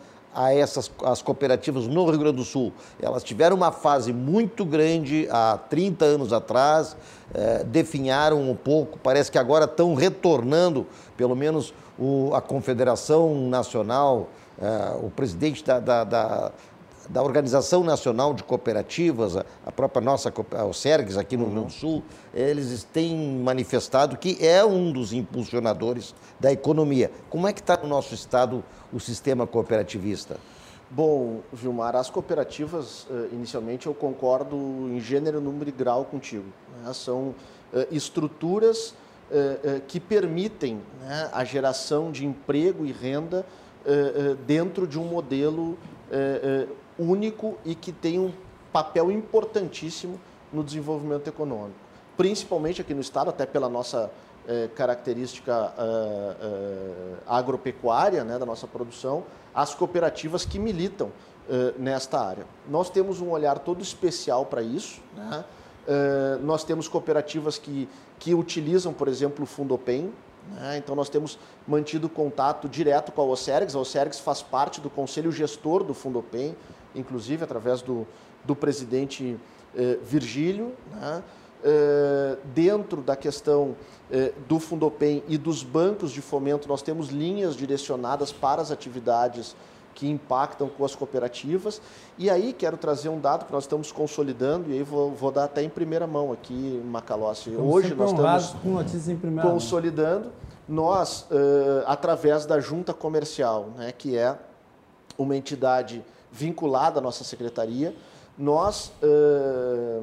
essas as cooperativas no Rio Grande do Sul? Elas tiveram uma fase muito grande há 30 anos atrás, eh, definharam um pouco, parece que agora estão retornando, pelo menos o- a Confederação Nacional, eh, o presidente da- da- da, da Organização Nacional de Cooperativas, a própria nossa, o SERGS aqui no Rio Grande do Sul, eles têm manifestado que é um dos impulsionadores da economia. Como é que está no nosso estado o sistema cooperativista? Bom, Vilmar, as cooperativas, eh, inicialmente, eu concordo em gênero, número e grau contigo. né? São eh, estruturas eh, que permitem né, a geração de emprego e renda dentro de um modelo único e que tem um papel importantíssimo no desenvolvimento econômico. Principalmente aqui no Estado, até pela nossa eh, característica ah, ah, agropecuária né, da nossa produção, as cooperativas que militam eh, nesta área. Nós temos um olhar todo especial para isso. Né? Eh, nós temos cooperativas que, que utilizam, por exemplo, o Fundopem. né? Então, nós temos mantido contato direto com a OCERGS. A OCERGS faz parte do conselho gestor do Fundopem, inclusive através do, do presidente eh, Virgílio. Né? Eh, dentro da questão eh, do Fundopem e dos bancos de fomento, nós temos linhas direcionadas para as atividades que impactam com as cooperativas. E aí quero trazer um dado que nós estamos consolidando, e aí vou, vou dar até em primeira mão aqui, Macalossi. Estamos Hoje nós estamos com notícias em primeira consolidando, nós, eh, através da junta comercial, né, que é uma entidade vinculada à nossa secretaria, nós, eh,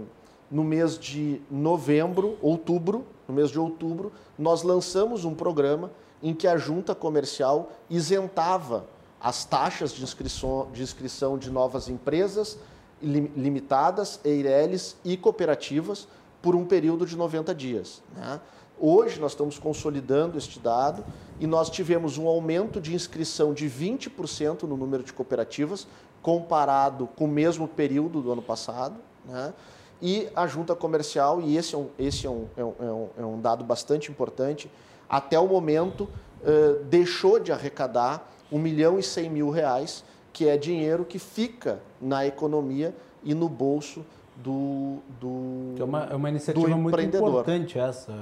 no mês de novembro, outubro, no mês de outubro, nós lançamos um programa em que a junta comercial isentava as taxas de inscrição de, inscrição de novas empresas lim- limitadas, EIRELIs e cooperativas por um período de 90 dias. né? Hoje nós estamos consolidando este dado e nós tivemos um aumento de inscrição de 20% no número de cooperativas, comparado com o mesmo período do ano passado. Né? E a junta comercial, e esse é um, esse é um, é um, é um dado bastante importante, até o momento uh, deixou de arrecadar 1 milhão e 100 mil reais, que é dinheiro que fica na economia e no bolso do, do que é uma, é uma iniciativa muito importante essa,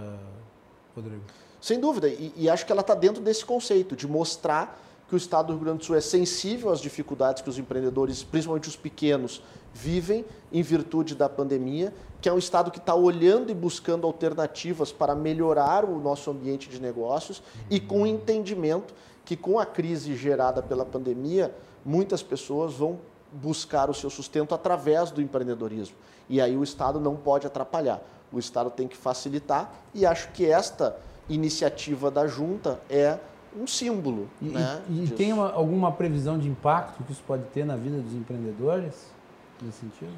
Rodrigo. Sem dúvida, e, e acho que ela está dentro desse conceito de mostrar que o Estado do Rio Grande do Sul é sensível às dificuldades que os empreendedores, principalmente os pequenos, vivem em virtude da pandemia, que é um Estado que está olhando e buscando alternativas para melhorar o nosso ambiente de negócios e com entendimento que com a crise gerada pela pandemia, muitas pessoas vão buscar o seu sustento através do empreendedorismo. E aí o Estado não pode atrapalhar. O Estado tem que facilitar e acho que esta iniciativa da junta é um símbolo. E, né, e, e tem uma, alguma previsão de impacto que isso pode ter na vida dos empreendedores nesse sentido?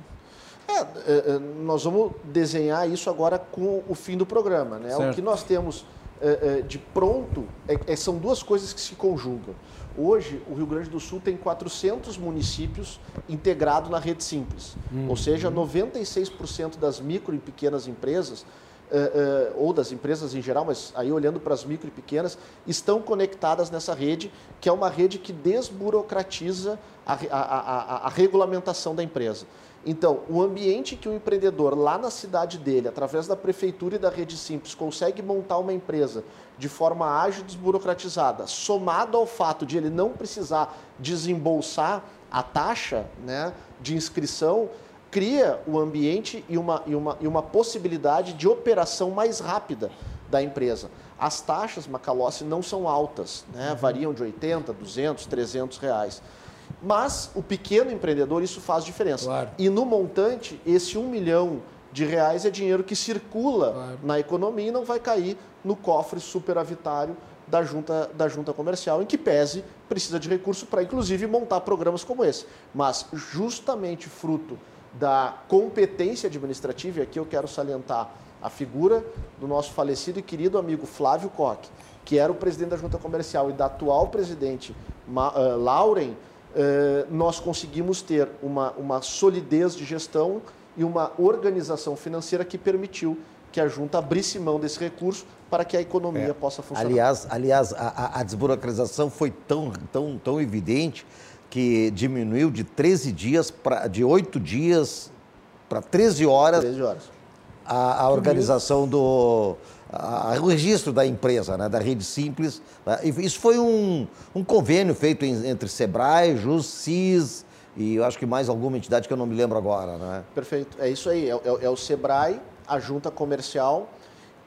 É, é, é nós vamos desenhar isso agora com o fim do programa. Né? O que nós temos é, de pronto é, são duas coisas que se conjugam. Hoje, o Rio Grande do Sul tem 400 municípios integrados na rede simples. Uhum. Ou seja, 96% das micro e pequenas empresas Uh, ou das empresas em geral, mas aí olhando para as micro e pequenas, estão conectadas nessa rede, que é uma rede que desburocratiza a, a, a, a regulamentação da empresa. Então, o ambiente que o empreendedor lá na cidade dele, através da prefeitura e da rede simples, consegue montar uma empresa de forma ágil e desburocratizada, somado ao fato de ele não precisar desembolsar a taxa né, de inscrição, cria o ambiente e uma, e, uma, e uma possibilidade de operação mais rápida da empresa. As taxas, Macalossi, não são altas, né? variam de 80, 200, 300 reais. Mas o pequeno empreendedor, isso faz diferença. Claro. E no montante, esse um milhão de reais é dinheiro que circula claro. na economia e não vai cair no cofre superavitário da junta, da junta comercial, em que pese precisa de recurso para, inclusive, montar programas como esse. Mas justamente fruto da competência administrativa, e aqui eu quero salientar a figura do nosso falecido e querido amigo Flávio Koch, que era o presidente da junta comercial, e da atual presidente uh, Lauren, eh, nós conseguimos ter uma, uma solidez de gestão e uma organização financeira que permitiu que a junta abrisse mão desse recurso para que a economia é. possa funcionar. Aliás, aliás a, a, desburocratização foi tão, tão, tão evidente que diminuiu de 13 dias, pra, de 8 dias para 13 horas, 13 horas. A, a organização do, a, o registro da empresa, né, da rede simples. Né, isso foi um, um convênio feito em, entre Sebrae, JusCis e eu acho que mais alguma entidade que eu não me lembro agora. Né? Perfeito, é isso aí. É, é, é o Sebrae, a junta comercial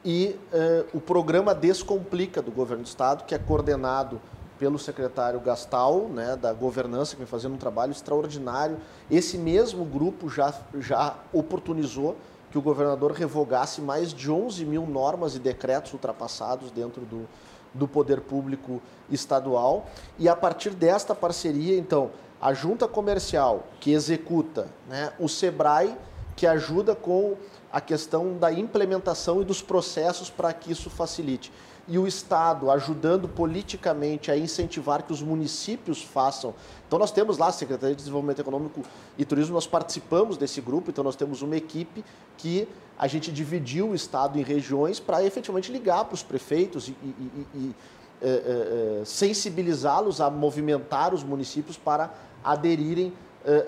e uh, o programa Descomplica do governo do estado, que é coordenado pelo secretário Gastal, né, da governança, que vem fazendo um trabalho extraordinário. Esse mesmo grupo já, já oportunizou que o governador revogasse mais de 11 mil normas e decretos ultrapassados dentro do, do poder público estadual. E a partir desta parceria, então, a junta comercial que executa, né, o SEBRAE que ajuda com a questão da implementação e dos processos para que isso facilite e o Estado ajudando politicamente a incentivar que os municípios façam. Então nós temos lá a Secretaria de Desenvolvimento Econômico e Turismo, nós participamos desse grupo, então nós temos uma equipe que a gente dividiu o Estado em regiões para efetivamente ligar para os prefeitos e, e, e, e é, é, sensibilizá-los a movimentar os municípios para aderirem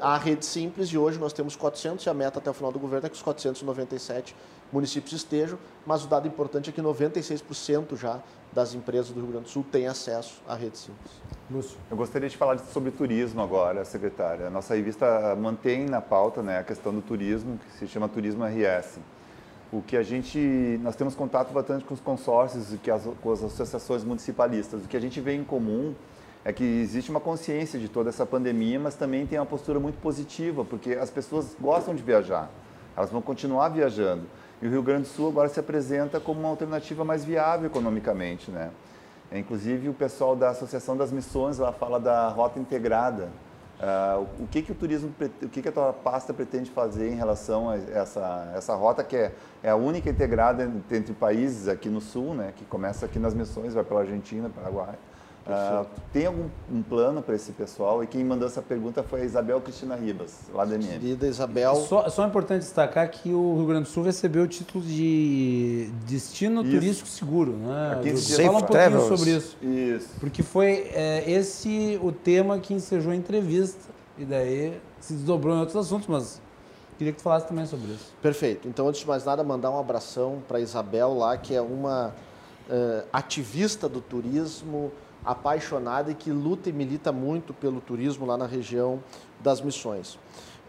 à rede simples e hoje nós temos 400 e a meta até o final do governo é que os 497 municípios estejam, mas o dado importante é que 96% já das empresas do Rio Grande do Sul têm acesso à rede simples. Lúcio. Eu gostaria de falar sobre turismo agora, secretária. A nossa revista mantém na pauta né, a questão do turismo, que se chama Turismo RS. O que a gente, nós temos contato bastante com os consórcios e com as associações municipalistas. O que a gente vê em comum é que existe uma consciência de toda essa pandemia, mas também tem uma postura muito positiva, porque as pessoas gostam de viajar, elas vão continuar viajando. E o Rio Grande do Sul agora se apresenta como uma alternativa mais viável economicamente, né? É, inclusive o pessoal da Associação das Missões lá fala da rota integrada, Uh, o que que o turismo, o que que a tua pasta pretende fazer em relação a essa essa rota que é, é a única integrada entre países aqui no sul, né? Que começa aqui nas missões, vai pela Argentina, Paraguai. Uh, tem algum um plano para esse pessoal? E quem mandou essa pergunta foi a Isabel Cristina Ribas, lá da MM. Querida Isabel. Só, só é importante destacar que o Rio Grande do Sul recebeu o título de destino isso. turístico seguro. Né? Aqui Fala um pouquinho travels. sobre isso. Isso. Porque foi é, esse o tema que ensejou a entrevista. E daí se desdobrou em outros assuntos, mas queria que tu falasse também sobre isso. Perfeito. Então, antes de mais nada, mandar um abração para Isabel lá, que é uma uh, ativista do turismo, apaixonada e que luta e milita muito pelo turismo lá na região das Missões.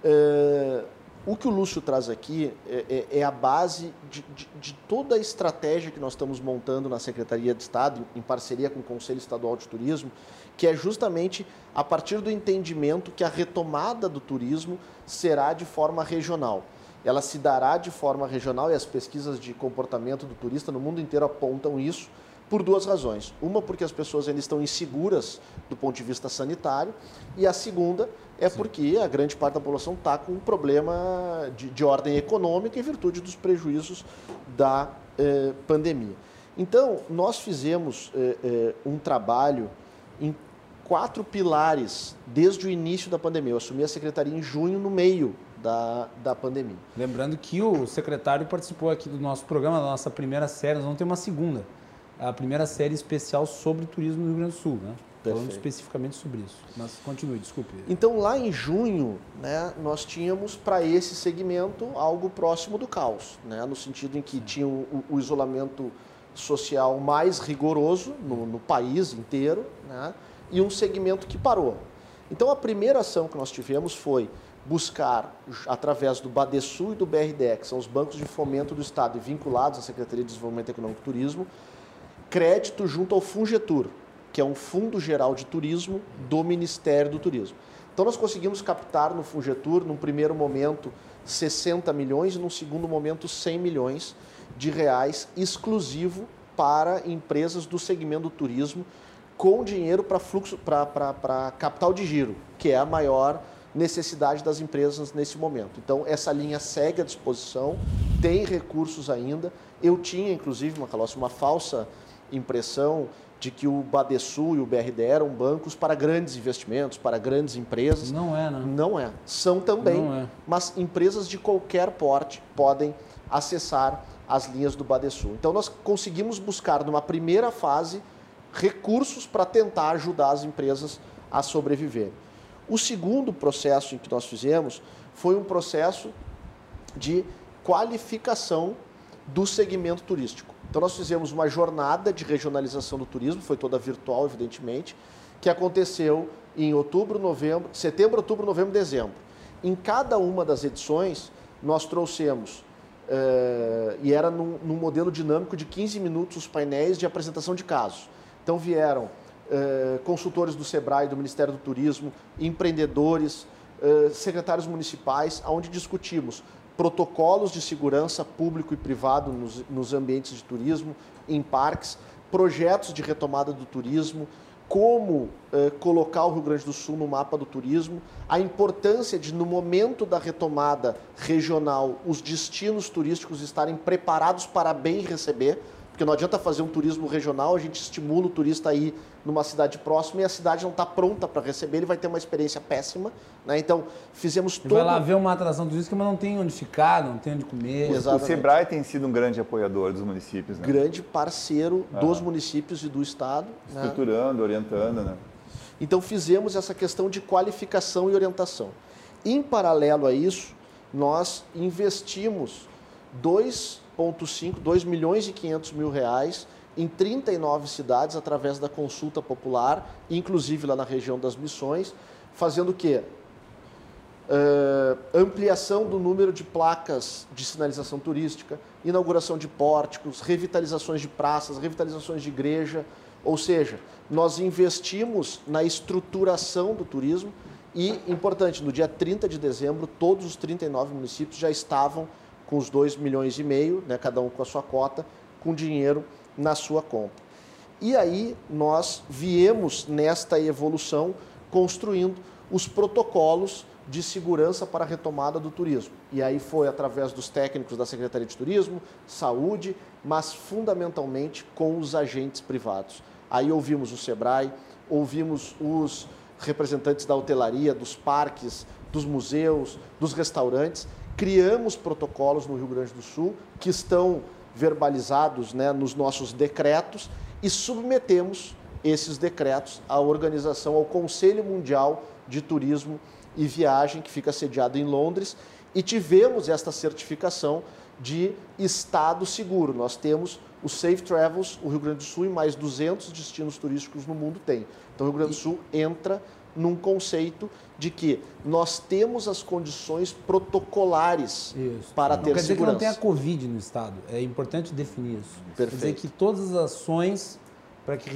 É, o que o Lúcio traz aqui é, é, é a base de, de, de, toda a estratégia que nós estamos montando na Secretaria de Estado, em parceria com o Conselho Estadual de Turismo, que é justamente a partir do entendimento que a retomada do turismo será de forma regional. Ela se dará de forma regional e as pesquisas de comportamento do turista no mundo inteiro apontam isso por duas razões. Uma, porque as pessoas ainda estão inseguras do ponto de vista sanitário, e a segunda é Sim. porque a grande parte da população está com um problema de, de, ordem econômica em virtude dos prejuízos da eh, pandemia. Então, nós fizemos eh, eh, um trabalho em quatro pilares desde o início da pandemia. Eu assumi a secretaria em junho, no meio da, da pandemia. Lembrando que o secretário participou aqui do nosso programa, da nossa primeira série, nós vamos ter uma segunda a primeira série especial sobre turismo no Rio Grande do Sul, né? Falando especificamente sobre isso. Mas continue, desculpe. Então, lá em junho, né, nós tínhamos para esse segmento algo próximo do caos, né, no sentido em que tinha o, o, isolamento social mais rigoroso no, no país inteiro né, e um segmento que parou. Então, a primeira ação que nós tivemos foi buscar, através do Badesul e do BRDE, que são os bancos de fomento do Estado e vinculados à Secretaria de Desenvolvimento Econômico e Turismo, crédito junto ao Fungetur, que é um Fundo Geral de Turismo do Ministério do Turismo. Então nós conseguimos captar no Fungetur, num primeiro momento, 60 milhões e num segundo momento 100 milhões de reais exclusivo para empresas do segmento do turismo com dinheiro para fluxo para capital de giro, que é a maior necessidade das empresas nesse momento. Então essa linha segue à disposição, tem recursos ainda. Eu tinha inclusive, uma falsa impressão de que o Badesul e o BRD eram bancos para grandes investimentos, para grandes empresas. Não é, né? Não é. São também, é. mas empresas de qualquer porte podem acessar as linhas do Badesul. Então nós conseguimos buscar numa primeira fase recursos para tentar ajudar as empresas a sobreviver. O segundo processo em que nós fizemos foi um processo de qualificação do segmento turístico. Então nós fizemos uma jornada de regionalização do turismo, foi toda virtual, evidentemente, que aconteceu em outubro, novembro, setembro, outubro, novembro, dezembro. Em cada uma das edições, nós trouxemos, uh, e era num, num, modelo dinâmico de 15 minutos, os painéis de apresentação de casos. Então vieram uh, consultores do SEBRAE, do Ministério do Turismo, empreendedores, uh, secretários municipais, onde discutimos protocolos de segurança público e privado nos, nos ambientes de turismo, em parques, projetos de retomada do turismo, como eh, colocar o Rio Grande do Sul no mapa do turismo, a importância de, no momento da retomada regional, os destinos turísticos estarem preparados para bem receber, porque não adianta fazer um turismo regional, a gente estimula o turista a ir numa cidade próxima e a cidade não está pronta para receber, ele vai ter uma experiência péssima. Né? Então, fizemos todo... Vai lá ver uma atração turística, mas não tem onde ficar, não tem onde comer. Exatamente. O Sebrae tem sido um grande apoiador dos municípios. Né? Grande parceiro ah. dos municípios e do Estado. Né? Estruturando, né? orientando. Né? Então, fizemos essa questão de qualificação e orientação. Em paralelo a isso, nós investimos dois 1,5, 2 milhões e 500 mil reais em 39 cidades através da consulta popular, inclusive lá na região das missões, fazendo o quê? Uh, ampliação do número de placas de sinalização turística, inauguração de pórticos, revitalizações de praças, revitalizações de igreja, ou seja, nós investimos na estruturação do turismo e, importante, no dia 30 de dezembro, todos os 39 municípios já estavam com os 2 milhões e meio, né, cada um com a sua cota, com dinheiro na sua conta. E aí nós viemos nesta evolução construindo os protocolos de segurança para a retomada do turismo. E aí foi através dos técnicos da Secretaria de Turismo, Saúde, mas fundamentalmente com os agentes privados. Aí ouvimos o Sebrae, ouvimos os representantes da hotelaria, dos parques, dos museus, dos restaurantes. Criamos protocolos no Rio Grande do Sul que estão verbalizados né, nos nossos decretos e submetemos esses decretos à organização, ao Conselho Mundial de Turismo e Viagem, que fica sediado em Londres, e tivemos esta certificação de Estado seguro. Nós temos o Safe Travels, o Rio Grande do Sul e mais 200 destinos turísticos no mundo tem. Então o Rio Grande do Sul entra num conceito de que nós temos as condições protocolares Isso. para não ter quer dizer segurança. que não tem a Covid no estado. É importante definir isso. Quer dizer Perfeito. que todas as ações para que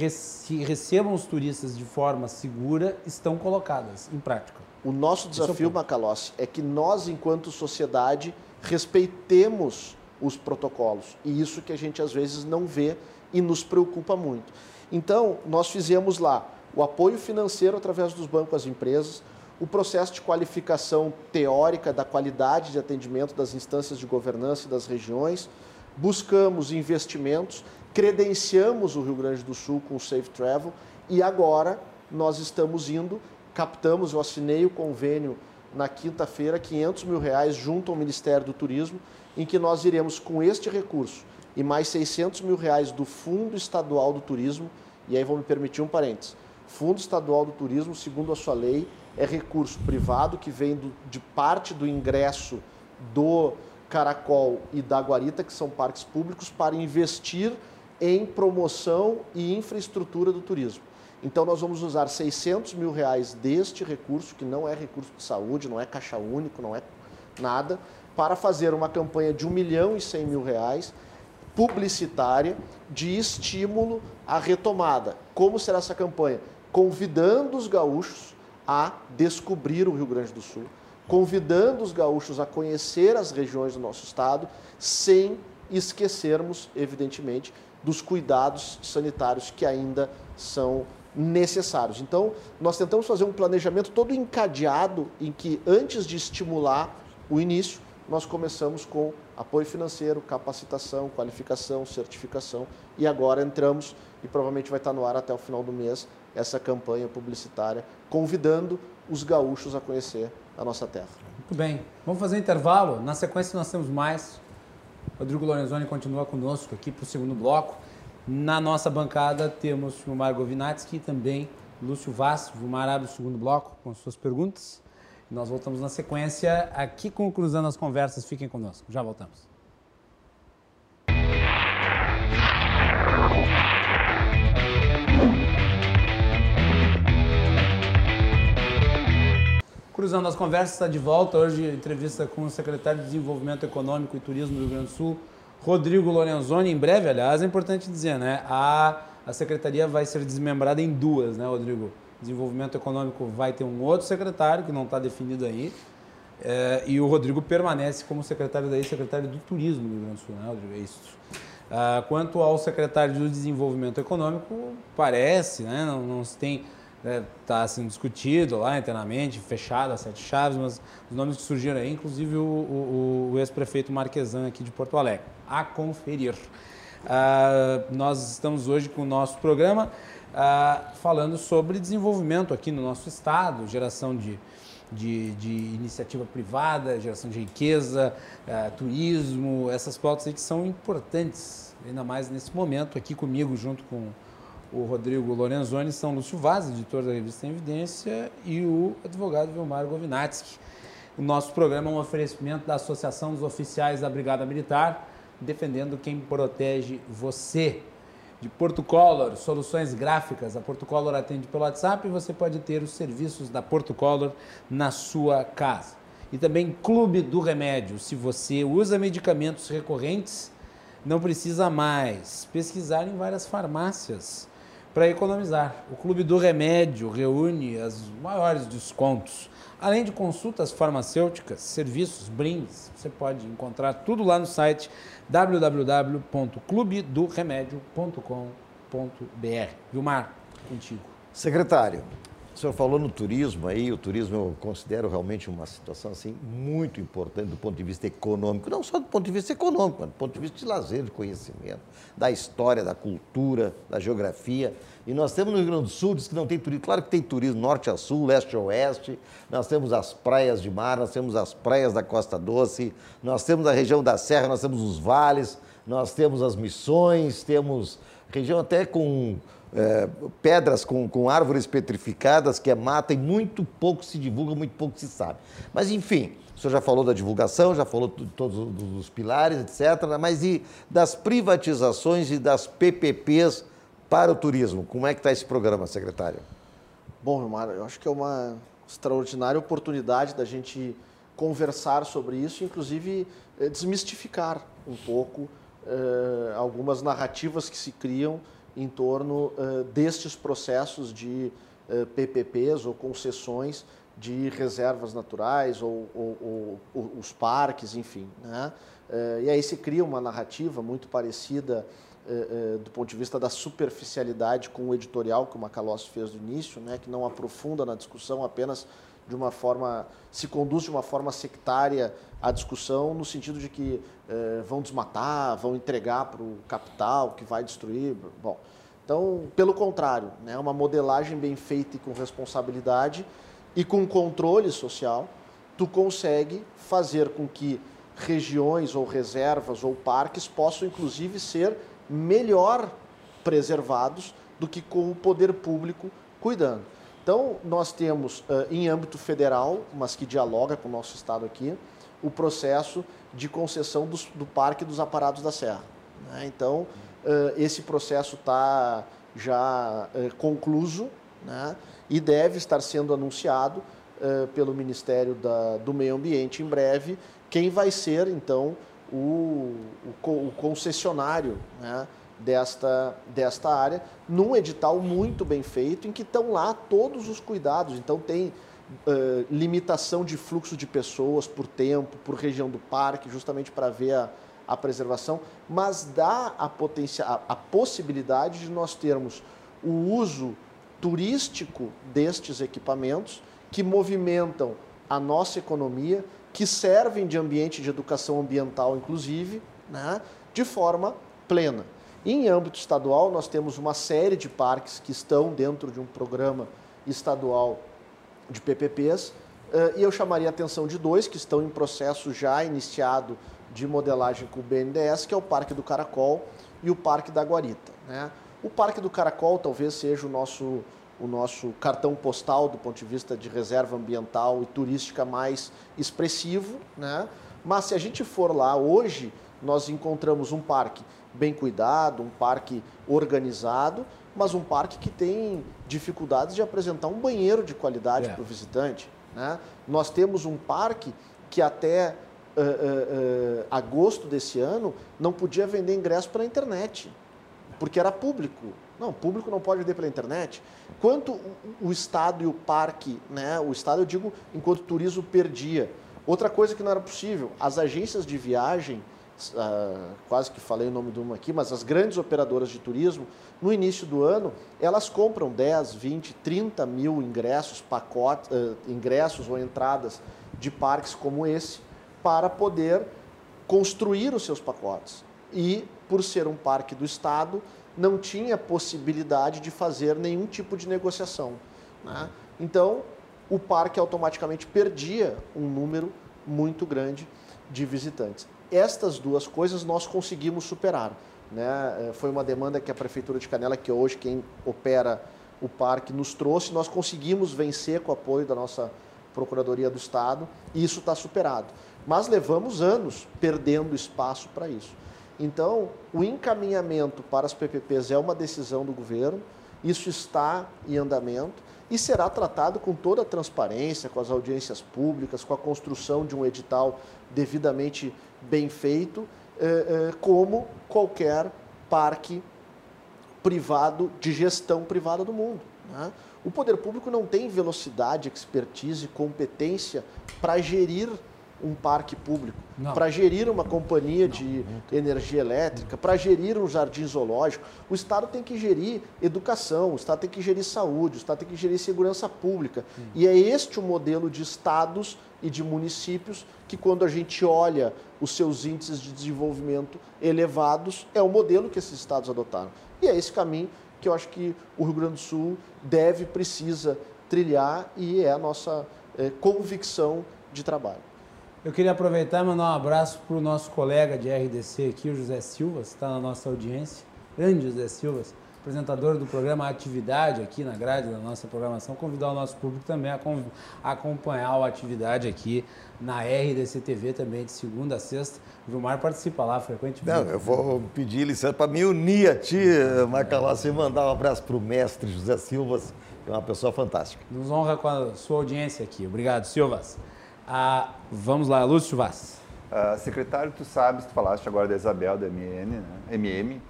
recebam os turistas de forma segura estão colocadas em prática. O nosso é desafio, ponto. Macalossi, é que nós, enquanto sociedade, respeitemos os protocolos. E isso que a gente às vezes não vê e nos preocupa muito. Então, nós fizemos lá o apoio financeiro através dos bancos às empresas, o processo de qualificação teórica da qualidade de atendimento das instâncias de governança e das regiões, buscamos investimentos, credenciamos o Rio Grande do Sul com o Safe Travel e agora nós estamos indo, captamos, eu assinei o convênio na quinta-feira, 500 mil reais junto ao Ministério do Turismo, em que nós iremos com este recurso e mais 600 mil reais do Fundo Estadual do Turismo, e aí vou me permitir um parênteses, Fundo Estadual do Turismo, segundo a sua lei, é recurso privado que vem do- de parte do ingresso do Caracol e da Guarita, que são parques públicos, para investir em promoção e infraestrutura do turismo. Então, nós vamos usar 600 mil reais deste recurso, que não é recurso de saúde, não é caixa único, não é nada, para fazer uma campanha de 1 milhão e 100 mil reais publicitária de estímulo à retomada. Como será essa campanha? Convidando os gaúchos a descobrir o Rio Grande do Sul, convidando os gaúchos a conhecer as regiões do nosso estado, sem esquecermos, evidentemente, dos cuidados sanitários que ainda são necessários. Então, nós tentamos fazer um planejamento todo encadeado em que, antes de estimular o início, nós começamos com apoio financeiro, capacitação, qualificação, certificação e agora entramos e provavelmente vai estar no ar até o final do mês essa campanha publicitária convidando os gaúchos a conhecer a nossa terra. Muito bem. Vamos fazer um intervalo. Na sequência, nós temos mais. Rodrigo Lorenzoni continua conosco aqui para o segundo bloco. Na nossa bancada temos Vilmar Govinatsky e também Lúcio Vaz. Vilmar abre o segundo bloco com as suas perguntas. Nós voltamos na sequência aqui com o Cruzando as Conversas. Fiquem conosco. Já voltamos. Cruzando as Conversas está de volta. Hoje, entrevista com o secretário de Desenvolvimento Econômico e Turismo do Rio Grande do Sul, Rodrigo Lorenzoni. Em breve, aliás, é importante dizer, né? A, a secretaria vai ser desmembrada em duas, né, Rodrigo? Desenvolvimento Econômico vai ter um outro secretário, que não está definido aí. É, e o Rodrigo permanece como secretário daí, secretário do Turismo do Rio Grande do Sul, né, Rodrigo? É isso. Ah, quanto ao secretário do Desenvolvimento Econômico, parece, né? Não, não se tem está sendo discutido lá internamente, fechado a sete chaves, mas os nomes que surgiram aí, inclusive o, o, o ex-prefeito Marquesan aqui de Porto Alegre, a conferir. Ah, nós estamos hoje com o nosso programa ah, falando sobre desenvolvimento aqui no nosso estado, geração de, de, de iniciativa privada, geração de riqueza, ah, turismo, essas pautas aí que são importantes, ainda mais nesse momento aqui comigo, junto com o Rodrigo Lorenzoni, São Lúcio Vaz, editor da revista Evidência, e o advogado Vilmar Govinatsky. O nosso programa é um oferecimento da Associação dos Oficiais da Brigada Militar, defendendo quem protege você. De Porto Color, soluções gráficas. A Porto Color atende pelo WhatsApp e você pode ter os serviços da Porto Color na sua casa. E também Clube do Remédio. Se você usa medicamentos recorrentes, não precisa mais pesquisar em várias farmácias para economizar. O Clube do Remédio reúne os maiores descontos. Além de consultas farmacêuticas, serviços, brindes, você pode encontrar tudo lá no site www.clubedoremedio.com.br. Vilmar, contigo. Secretário, senhor falou no turismo aí, o turismo eu considero realmente uma situação assim muito importante do ponto de vista econômico, não só do ponto de vista econômico, mas do ponto de vista de lazer, de conhecimento, da história, da cultura, da geografia. E nós temos no Rio Grande do Sul, diz que não tem turismo, claro que tem turismo norte a sul, leste a oeste, nós temos as praias de mar, nós temos as praias da Costa Doce, nós temos a região da Serra, nós temos os vales, nós temos as missões, temos região até com é, pedras com, com árvores petrificadas, que é mata, e muito pouco se divulga, muito pouco se sabe. Mas, enfim, o senhor já falou da divulgação, já falou de todos os pilares, etc., mas e das privatizações e das PPPs para o turismo? Como é que está esse programa, secretário? Bom, Vilmar, eu acho que é uma extraordinária oportunidade da gente conversar sobre isso, inclusive eh, desmistificar um pouco eh, algumas narrativas que se criam em torno uh, destes processos de uh, eh, PPPs ou concessões de reservas naturais ou, ou, ou os parques, enfim. Né? Uh, e aí se cria uma narrativa muito parecida do ponto de vista da superficialidade com o editorial que o Macalossi fez no início, né? que não aprofunda na discussão apenas de uma forma, se conduz de uma forma sectária à discussão, no sentido de que eh, vão desmatar, vão entregar para o capital, que vai destruir. Bom, então, pelo contrário, né, uma modelagem bem feita e com responsabilidade e com controle social, tu consegue fazer com que regiões ou reservas ou parques possam inclusive ser melhor preservados do que com o poder público cuidando. Então, nós temos em âmbito federal, mas que dialoga com o nosso estado aqui, o processo de concessão dos, do Parque dos Aparados da Serra. Né? Então, uh, esse processo está já uh, concluso né? e deve estar sendo anunciado uh, pelo Ministério da, do Meio Ambiente em breve quem vai ser, então, o, o, o concessionário né? desta, desta área, num edital muito bem feito, em que estão lá todos os cuidados. Então, tem Uh, limitação de fluxo de pessoas por tempo, por região do parque, justamente para ver a, a, preservação, mas dá a, a, a possibilidade de nós termos o uso turístico destes equipamentos que movimentam a nossa economia, que servem de ambiente de educação ambiental, inclusive, né, de forma plena. Em âmbito estadual, nós temos uma série de parques que estão dentro de um programa estadual de PPPs, eh, e eu chamaria a atenção de dois que estão em processo já iniciado de modelagem com o BNDES, que é o Parque do Caracol e o Parque da Guarita. Né? O Parque do Caracol talvez seja o nosso, o nosso cartão postal do ponto de vista de reserva ambiental e turística mais expressivo, né? mas se a gente for lá hoje, nós encontramos um parque bem cuidado, um parque organizado, mas um parque que tem dificuldades de apresentar um banheiro de qualidade é. para o visitante. Né? Nós temos um parque que até uh, uh, uh, agosto desse ano não podia vender ingresso pela internet, porque era público. Não, público não pode vender pela internet. Quanto o, o Estado e o parque, né? o Estado eu digo enquanto o turismo perdia. Outra coisa que não era possível, as agências de viagem Uh, quase que falei o nome de uma aqui, mas as grandes operadoras de turismo, no início do ano, elas compram 10, 20, 30 mil ingressos, pacotes, uh, ingressos ou entradas de parques como esse, para poder construir os seus pacotes. E, por ser um parque do Estado, não tinha possibilidade de fazer nenhum tipo de negociação. Né? Então, o parque automaticamente perdia um número muito grande de visitantes estas duas coisas nós conseguimos superar. Né? É, foi uma demanda que a Prefeitura de Canela, que hoje quem opera o parque, nos trouxe, nós conseguimos vencer com o apoio da nossa Procuradoria do Estado e isso está superado. Mas levamos anos perdendo espaço para isso. Então, o encaminhamento para as PPPs é uma decisão do governo, isso está em andamento e será tratado com toda a transparência, com as audiências públicas, com a construção de um edital devidamente bem feito, eh, eh, como qualquer parque privado de gestão privada do mundo. Né? O poder público não tem velocidade, expertise, competência para gerir um parque público, Não. para gerir uma companhia de energia elétrica, para gerir um jardim zoológico. O Estado tem que gerir educação, o Estado tem que gerir saúde, o Estado tem que gerir segurança pública. E é este o modelo de estados e de municípios que, quando a gente olha os seus índices de desenvolvimento elevados, é o modelo que esses estados adotaram. E é esse caminho que eu acho que o Rio Grande do Sul deve, precisa trilhar e é a nossa eh, convicção de trabalho. Eu queria aproveitar e mandar um abraço para o nosso colega de RDC aqui, o José Silva, que está na nossa audiência. Grande José Silva, apresentador do programa Atividade aqui na grade da nossa programação. Convidar o nosso público também a, a acompanhar o Atividade aqui na RDC TV também, de segunda a sexta. O Vilmar participa lá frequentemente. Não, eu vou pedir licença para me unir a ti, Macalossi, e mandar um abraço para o mestre José Silvas, que é uma pessoa fantástica. Nos honra com a sua audiência aqui. Obrigado, Silvas. Ah, vamos lá, Lúcio Vaz. Ah, secretário, tu sabes, tu falaste agora da Isabel, da MN, né? MM,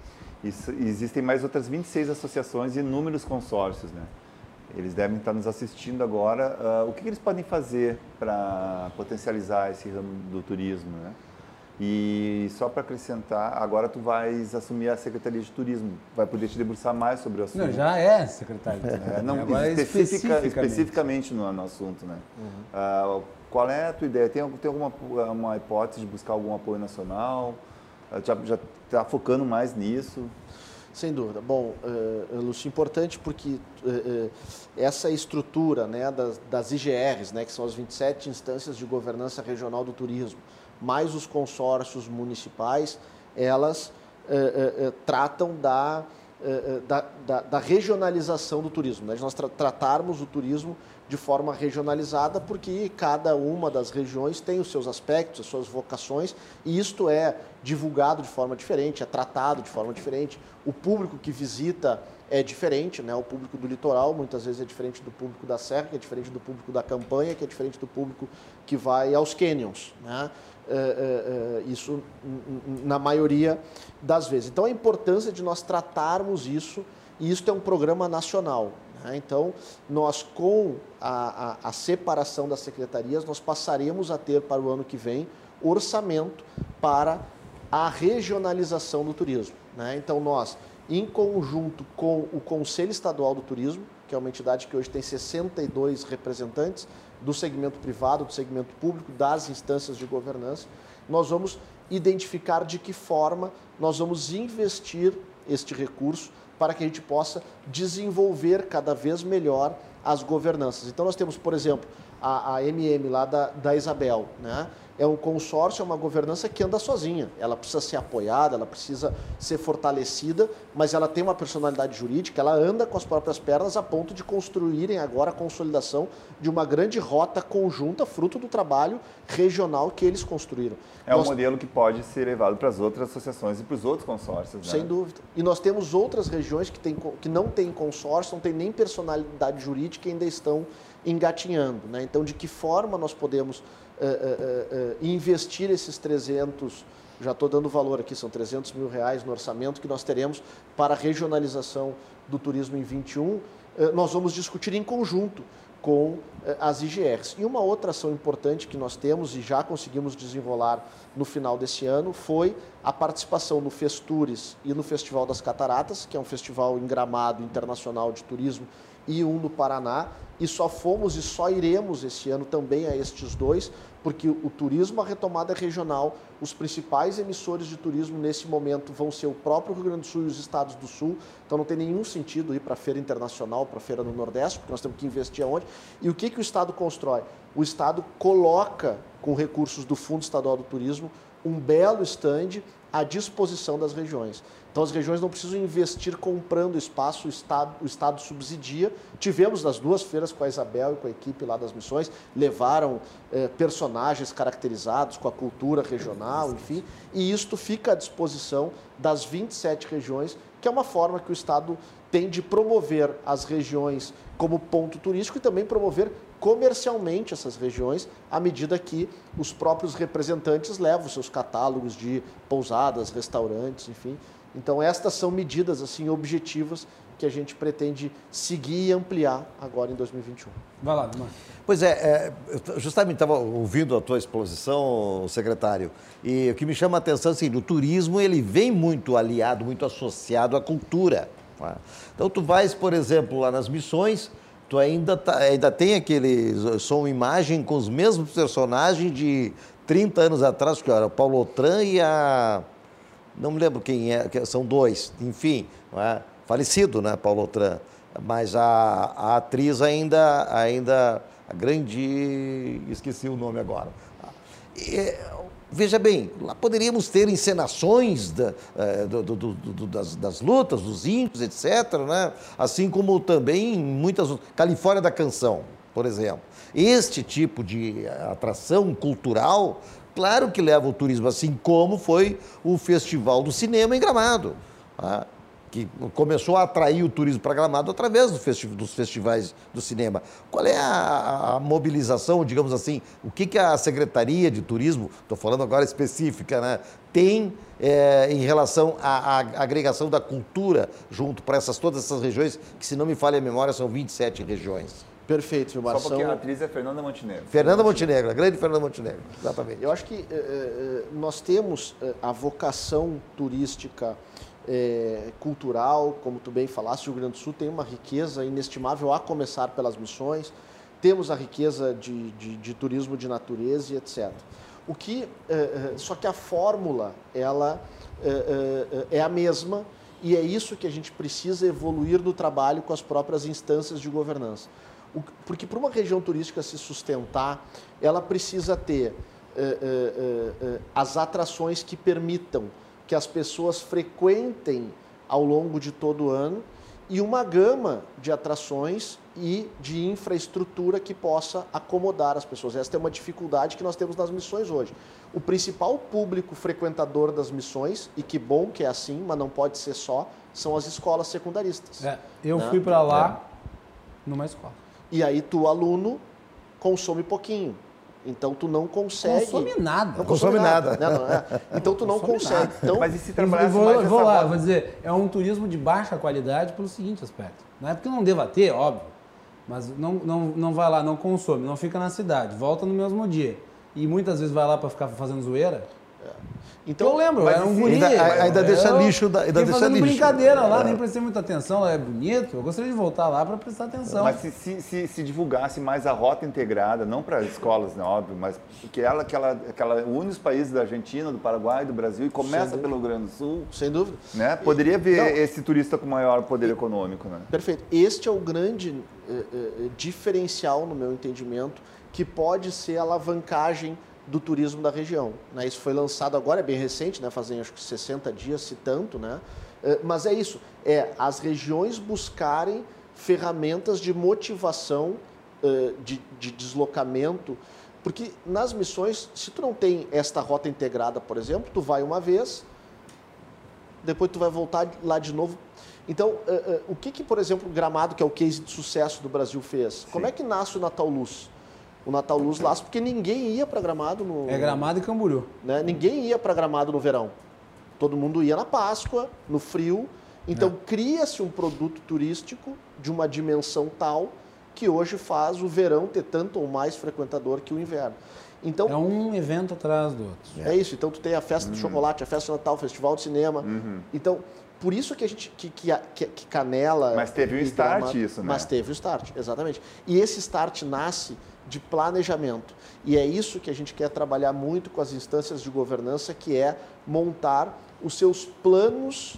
s- existem mais outras 26 associações e inúmeros consórcios, né? Eles devem estar nos assistindo agora. Ah, o que, que eles podem fazer para potencializar esse ramo do turismo, né? E só para acrescentar, agora tu vais assumir a Secretaria de Turismo, vai poder te debruçar mais sobre o assunto. Não, já é secretário. É, não, Agora, especifica- especificamente. especificamente no, no assunto, né? Ah, qual é a tua ideia? Tem, tem alguma uma hipótese de buscar algum apoio nacional? Ah, Já está focando mais nisso? Sem dúvida. Bom, uh, Lúcio, importante porque uh, uh, essa estrutura né, das, das IGRs, né, que são as 27 instâncias de governança regional do turismo, mais os consórcios municipais, elas uh, tratam da, da, da, da, regionalização do turismo, né, de nós tra tratarmos o turismo de forma regionalizada, porque cada uma das regiões tem os seus aspectos, as suas vocações, e isto é divulgado de forma diferente, é tratado de forma diferente. O público que visita é diferente, né? o público do litoral muitas vezes é diferente do público da serra, que é diferente do público da campanha, que é diferente do público que vai aos canyons. Né? É, é, é, isso na maioria das vezes. Então a importância de nós tratarmos isso, e isso é um programa nacional. Né? Então, nós com a, a, a separação das secretarias, nós passaremos a ter para o ano que vem orçamento para a regionalização do turismo. Né? Então, nós, em conjunto com o Conselho Estadual do Turismo, que é uma entidade que hoje tem 62 representantes do segmento privado, do segmento público, das instâncias de governança, nós vamos identificar de que forma nós vamos investir este recurso para que a gente possa desenvolver cada vez melhor as governanças. Então, nós temos, por exemplo, a, a MM lá da, da Isabel, né? É um consórcio, é uma governança que anda sozinha. Ela precisa ser apoiada, ela precisa ser fortalecida, mas ela tem uma personalidade jurídica, ela anda com as próprias pernas a ponto de construírem agora a consolidação de uma grande rota conjunta, fruto do trabalho regional que eles construíram. É nós... um modelo que pode ser levado para as outras associações e para os outros consórcios. Né? Sem dúvida. E nós temos outras regiões que, tem, que não têm consórcio, não têm nem personalidade jurídica e ainda estão engatinhando. Né? Então, de que forma nós podemos uh, uh, investir esses 300, já estou dando valor aqui, são 300 mil reais no orçamento que nós teremos para a regionalização do turismo em 21, nós vamos discutir em conjunto com as IGRs. E uma outra ação importante que nós temos e já conseguimos desenrolar no final desse ano foi a participação no Festures e no Festival das Cataratas, que é um festival em Gramado internacional de turismo, e um no Paraná, e só fomos e só iremos esse ano também a estes dois, porque o turismo, a retomada regional, os principais emissores de turismo nesse momento vão ser o próprio Rio Grande do Sul e os estados do Sul, então não tem nenhum sentido ir para a feira internacional, para a feira no Nordeste, porque nós temos que investir aonde. E o que, que o Estado constrói? O Estado coloca, com recursos do Fundo Estadual do Turismo, um belo estande à disposição das regiões. Então as regiões não precisam investir comprando espaço, o Estado, o Estado subsidia. Tivemos nas duas feiras com a Isabel e com a equipe lá das missões, levaram eh, personagens caracterizados com a cultura regional, enfim, e isto fica à disposição das 27 regiões, que é uma forma que o Estado tem de promover as regiões como ponto turístico e também promover comercialmente essas regiões à medida que os próprios representantes levam seus catálogos de pousadas, restaurantes, enfim. Então estas são medidas assim objetivas que a gente pretende seguir e ampliar agora em 2021. Vai lá, Dumar. Pois é, é justamente estava ouvindo a tua exposição, secretário, e o que me chama a atenção é assim, o turismo ele vem muito aliado, muito associado à cultura. tá? Então tu vais, por exemplo, lá nas missões, tu ainda, tá- ainda tem aquele som imagem com os mesmos personagens de 30 anos atrás, que era o Paulo Otran e a não me lembro quem é, que são dois, enfim, não é? Falecido, né, Paulo Otran, mas a, a atriz ainda, ainda, a grande, esqueci o nome agora. E, veja bem, lá poderíamos ter encenações da, eh, do- do- do- das, das lutas, dos índios, etc., né? assim como também muitas outras- Califórnia da Canção, por exemplo. Este tipo de atração cultural, claro que leva o turismo, assim como foi o Festival do Cinema em Gramado. tá? Que começou a atrair o turismo para Gramado através do festi- dos festivais do cinema. Qual é a, a mobilização, digamos assim, o que, que a Secretaria de Turismo, estou falando agora específica, né, tem eh, em relação à, à agregação da cultura junto para essas, todas essas regiões, que se não me falha a memória, são 27 regiões. Perfeito, Vilmar. Só porque São- a atriz é Fernanda Montenegro. Fernanda Montenegro, a grande Fernanda Montenegro, exatamente. Eu acho que eh, eh, nós temos a vocação turística eh, cultural, como tu bem falaste, o Rio Grande do Sul tem uma riqueza inestimável a começar pelas missões, temos a riqueza de, de- de turismo de natureza e etc. O que, eh, eh, só que a fórmula, ela eh, eh, é a mesma e é isso que a gente precisa evoluir no trabalho com as próprias instâncias de governança. Porque para uma região turística se sustentar, ela precisa ter eh, as atrações que permitam que as pessoas frequentem ao longo de todo o ano e uma gama de atrações e de infraestrutura que possa acomodar as pessoas. Esta é uma dificuldade que nós temos nas missões hoje. O principal público frequentador das missões, e que bom que é assim, mas não pode ser só, são as escolas secundaristas. É, eu Né? fui para lá numa escola. E aí tu, aluno, consome pouquinho. Então tu não consegue. Consome nada. Não consome nada. né? Não, é. Então tu não Consome consegue. nada. Então, Mas e se trabalhasse vou, mais eu vou essa lá, vou dizer, é um turismo de baixa qualidade pelo seguinte aspecto. Não é porque não deva ter, óbvio, mas não, não, não vai lá, não consome, não fica na cidade, volta no mesmo dia. E muitas vezes vai lá para ficar fazendo zoeira. Então eu lembro, mas era um e guri. Ainda- ainda eu- deixa eu lixo da- ainda deixa fazendo lixo. brincadeira lá, É. nem prestei muita atenção, lá é bonito. Eu gostaria de voltar lá para prestar atenção. Mas se, se, se, se divulgasse mais a rota integrada, não para escolas, né, óbvio, mas que ela, que ela, que ela une os países da Argentina, do Paraguai, do Brasil e começa pelo Rio Grande do Sul, Sem dúvida. né? Poderia ver Não. esse turista com maior poder econômico, né? Perfeito. Este é o grande eh, eh, diferencial, no meu entendimento, que pode ser a alavancagem do turismo da região. né? Isso foi lançado agora, é bem recente, né? fazem acho que 60 dias, se tanto, né? Eh, Mas é isso, é as regiões buscarem ferramentas de motivação, eh, de, de deslocamento, porque nas missões, se tu não tem esta rota integrada, por exemplo, tu vai uma vez, depois tu vai voltar lá de novo. Então, eh, o que, que, por exemplo, o Gramado, que é o case de sucesso do Brasil, fez? Como é que nasce o Natal Luz? O Natal Luz nasce porque ninguém ia para Gramado no... É Gramado e Camboriú. né? Ninguém ia para Gramado no verão. Todo mundo ia na Páscoa, no frio. Então, É. cria-se um produto turístico de uma dimensão tal que hoje faz o verão ter tanto ou mais frequentador que o inverno. Então, É um evento atrás do outro. é isso. Então tu tem a festa do chocolate, a festa de Natal, o festival de cinema. Então, por isso que a gente que, que, que- que Canela. Mas teve um e start Gramado- isso, né? Mas teve o start, exatamente. E esse start nasce de planejamento. E é isso que a gente quer trabalhar muito com as instâncias de governança, que é montar os seus planos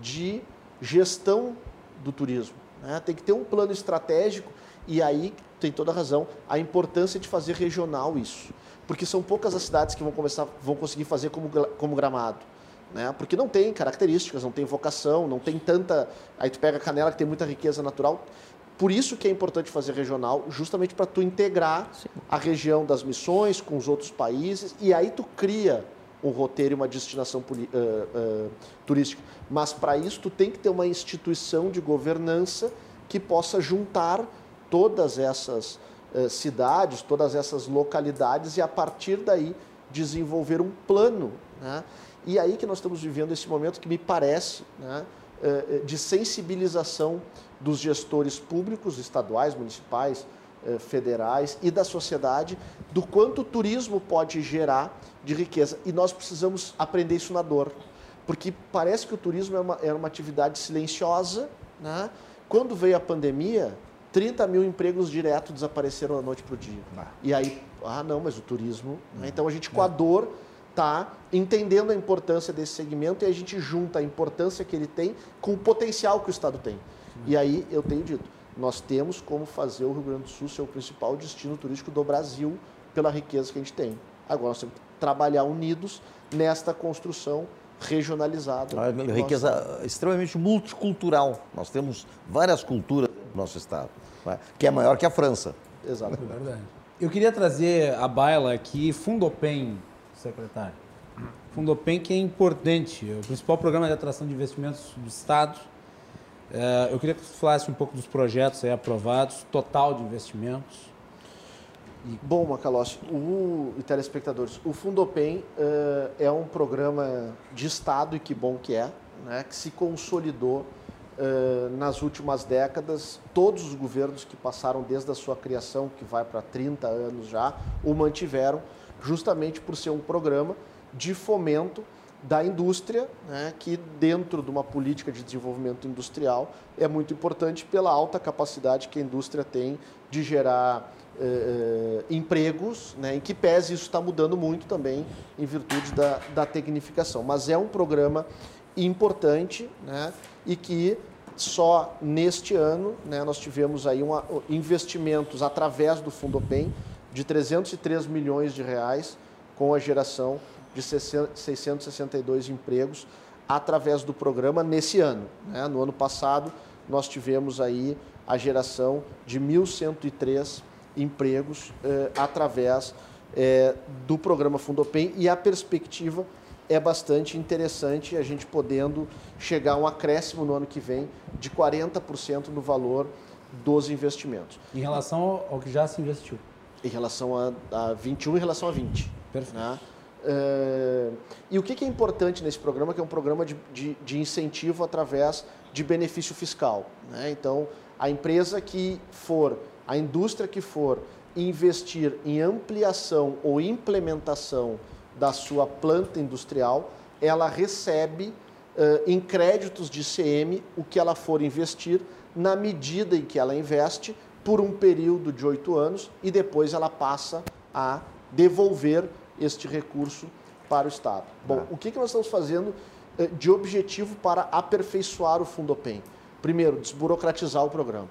de gestão do turismo. né? Tem que ter um plano estratégico e aí tem toda a razão a importância de fazer regional isso, porque são poucas as cidades que vão começar, vão conseguir fazer como, como Gramado. Né? Porque não tem características, não tem vocação, não tem tanta. Aí tu pega a Canela que tem muita riqueza natural. Por isso que é importante fazer regional, justamente para tu integrar a região das missões com os outros países e aí tu cria um roteiro e uma destinação ah, ah, turística. Mas para isso tu tem que ter uma instituição de governança que possa juntar todas essas eh, cidades, todas essas localidades e a partir daí desenvolver um plano. Né? E aí que nós estamos vivendo esse momento que me parece né, de sensibilização dos gestores públicos, estaduais, municipais, federais e da sociedade do quanto o turismo pode gerar de riqueza. E nós precisamos aprender isso na dor, porque parece que o turismo é uma, é uma atividade silenciosa. Né? Quando veio a pandemia, 30 mil empregos direto desapareceram da noite para o dia. Ah. E aí, ah, não, mas o turismo. Né? Então a gente, com a dor, está entendendo a importância desse segmento e a gente junta a importância que ele tem com o potencial que o Estado tem. E aí eu tenho dito, nós temos como fazer o Rio Grande do Sul ser o principal destino turístico do Brasil pela riqueza que a gente tem. Agora nós temos que trabalhar unidos nesta construção regionalizada. Uma riqueza extremamente multicultural. Nós temos várias culturas no nosso estado que é maior que a França. Exato. É verdade. Eu queria trazer a baila aqui, Fundopen, secretário. Que é importante, é o principal programa de atração de investimentos do Estado. É, eu queria que você falasse um pouco dos projetos aprovados, total de investimentos. Bom, Macalossi, o, e telespectadores, o Fundopen uh, é um programa de Estado, e que bom que é, né, que se consolidou Uh, nas últimas décadas, todos os governos que passaram desde a sua criação, que vai para 30 anos já, o mantiveram, justamente por ser um programa de fomento da indústria, né, que dentro de uma política de desenvolvimento industrial é muito importante pela alta capacidade que a indústria tem de gerar uh, empregos, né, em que pese isso está mudando muito também em virtude da, da tecnificação. Mas é um programa importante, né? e que só neste ano né, nós tivemos aí uma, investimentos através do Fundopem de 303 milhões de reais com a geração de 662 empregos através do programa nesse ano. Né? No ano passado nós tivemos aí a geração de 1.103 empregos eh, através eh, do programa Fundopem e a perspectiva é bastante interessante a gente podendo chegar a um acréscimo no ano que vem de 40% no valor dos investimentos. Em relação ao que já se investiu? Em relação a, a 21, em relação a 20. Perfeito. Né? Uh, e o que, que, é importante nesse programa, que é um programa de, de, de incentivo através de benefício fiscal. Né? Então, a empresa que for, a indústria que for investir em ampliação ou implementação da sua planta industrial, ela recebe uh, em créditos de CM o que ela for investir na medida em que ela investe por um período de oito anos e depois ela passa a devolver este recurso para o Estado. Bom, ah. o que, que nós estamos fazendo uh, de objetivo para aperfeiçoar o Fundopem? Primeiro, desburocratizar o programa.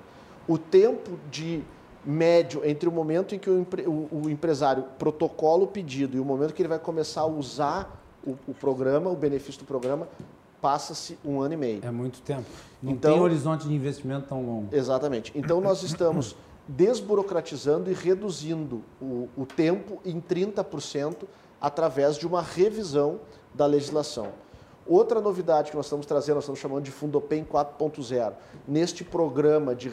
O tempo de médio entre o momento em que o, o, o, empresário protocola o pedido e o momento que ele vai começar a usar o, o programa, o benefício do programa, passa-se um ano e meio. É muito tempo. Não então, tem horizonte de investimento tão longo. Exatamente. Então nós estamos desburocratizando e reduzindo o, o tempo em 30% através de uma revisão da legislação. Outra novidade que nós estamos trazendo, nós estamos chamando de Fundopem 4.0. Neste programa de,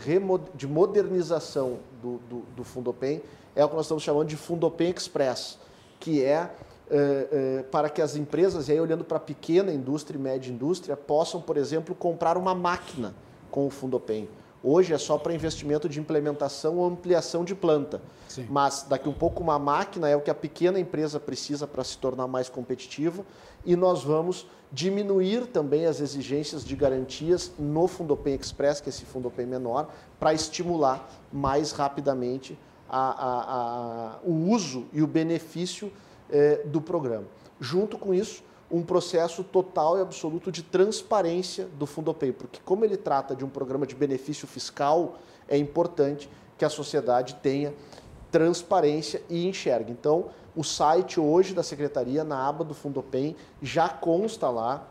de modernização do, do, do, Fundopem, é o que nós estamos chamando de Fundopem Express, que é, é, é para que as empresas, e aí olhando para a pequena indústria e média indústria, possam, por exemplo, comprar uma máquina com o Fundopem. Hoje é só para investimento de implementação ou ampliação de planta. Sim. Mas daqui um pouco uma máquina é o que a pequena empresa precisa para se tornar mais competitiva e nós vamos diminuir também as exigências de garantias no Fundopem Express, que é esse Fundopem menor, para estimular mais rapidamente a, a, a, o uso e o benefício eh, do programa. Junto com isso, um processo total e absoluto de transparência do Fundopem, porque como ele trata de um programa de benefício fiscal, é importante que a sociedade tenha transparência e enxergue. Então, o site hoje da Secretaria, na aba do Fundopem, já consta lá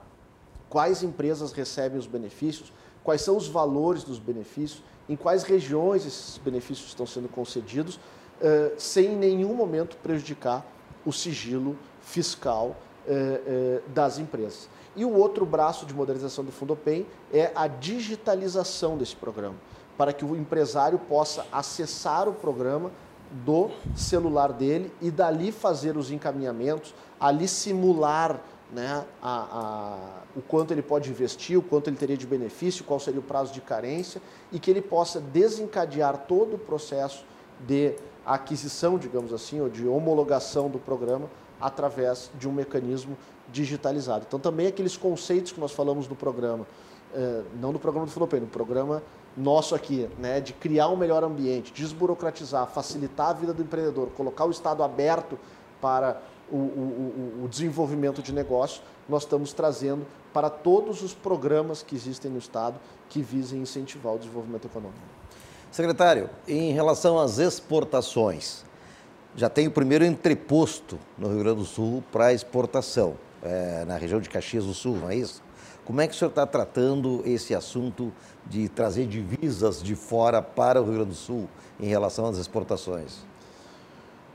quais empresas recebem os benefícios, quais são os valores dos benefícios, em quais regiões esses benefícios estão sendo concedidos, uh, sem em nenhum momento prejudicar o sigilo fiscal eh, eh, das empresas. E o outro braço de modernização do Fundopem é a digitalização desse programa, para que o empresário possa acessar o programa do celular dele e dali fazer os encaminhamentos, ali simular né, a, a, o quanto ele pode investir, o quanto ele teria de benefício, qual seria o prazo de carência e que ele possa desencadear todo o processo de aquisição, digamos assim, ou de homologação do programa através de um mecanismo digitalizado. Então, também aqueles conceitos que nós falamos no programa, eh, não no programa do Filopem, no programa nosso aqui, né, de criar um melhor ambiente, desburocratizar, facilitar a vida do empreendedor, colocar o Estado aberto para o, o, o, desenvolvimento de negócio, nós estamos trazendo para todos os programas que existem no Estado que visem incentivar o desenvolvimento econômico. Secretário, em relação às exportações, já tem o primeiro entreposto no Rio Grande do Sul para exportação, é, na região de Caxias do Sul, não é isso? Como é que o senhor está tratando esse assunto de trazer divisas de fora para o Rio Grande do Sul em relação às exportações?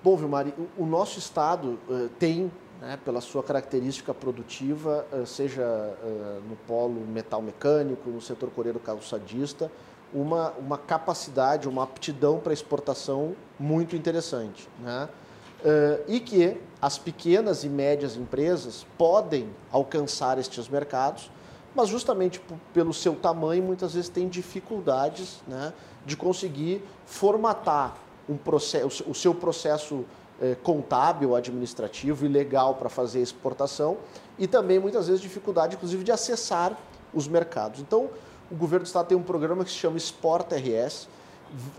Bom, Vilmar, o nosso estado uh, tem, né, pela sua característica produtiva, uh, seja uh, no polo metal mecânico, no setor coreiro calçadista, uma, uma capacidade, uma aptidão para exportação muito interessante. Né? e que as pequenas e médias empresas podem alcançar estes mercados, mas justamente pelo seu tamanho, muitas vezes tem dificuldades né, de conseguir formatar um o seu processo eh, contábil, administrativo e legal para fazer exportação e também muitas vezes dificuldade, inclusive, de acessar os mercados. Então, o governo do estado tem um programa que se chama Exporta RS,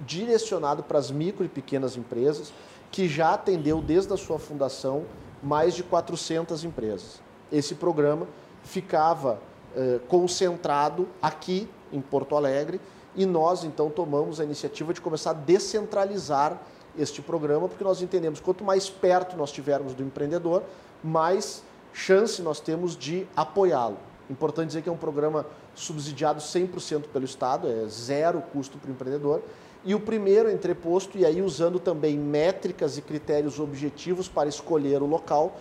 direcionado para as micro e pequenas empresas, que já atendeu desde a sua fundação mais de 400 empresas. Esse programa ficava eh, concentrado aqui em Porto Alegre e nós, então, tomamos a iniciativa de começar a descentralizar este programa, porque nós entendemos quanto mais perto nós tivermos do empreendedor, mais chance nós temos de apoiá-lo. Importante dizer que é um programa subsidiado 100% pelo Estado, é zero custo para o empreendedor. E o primeiro entreposto, e aí usando também métricas e critérios objetivos para escolher o local,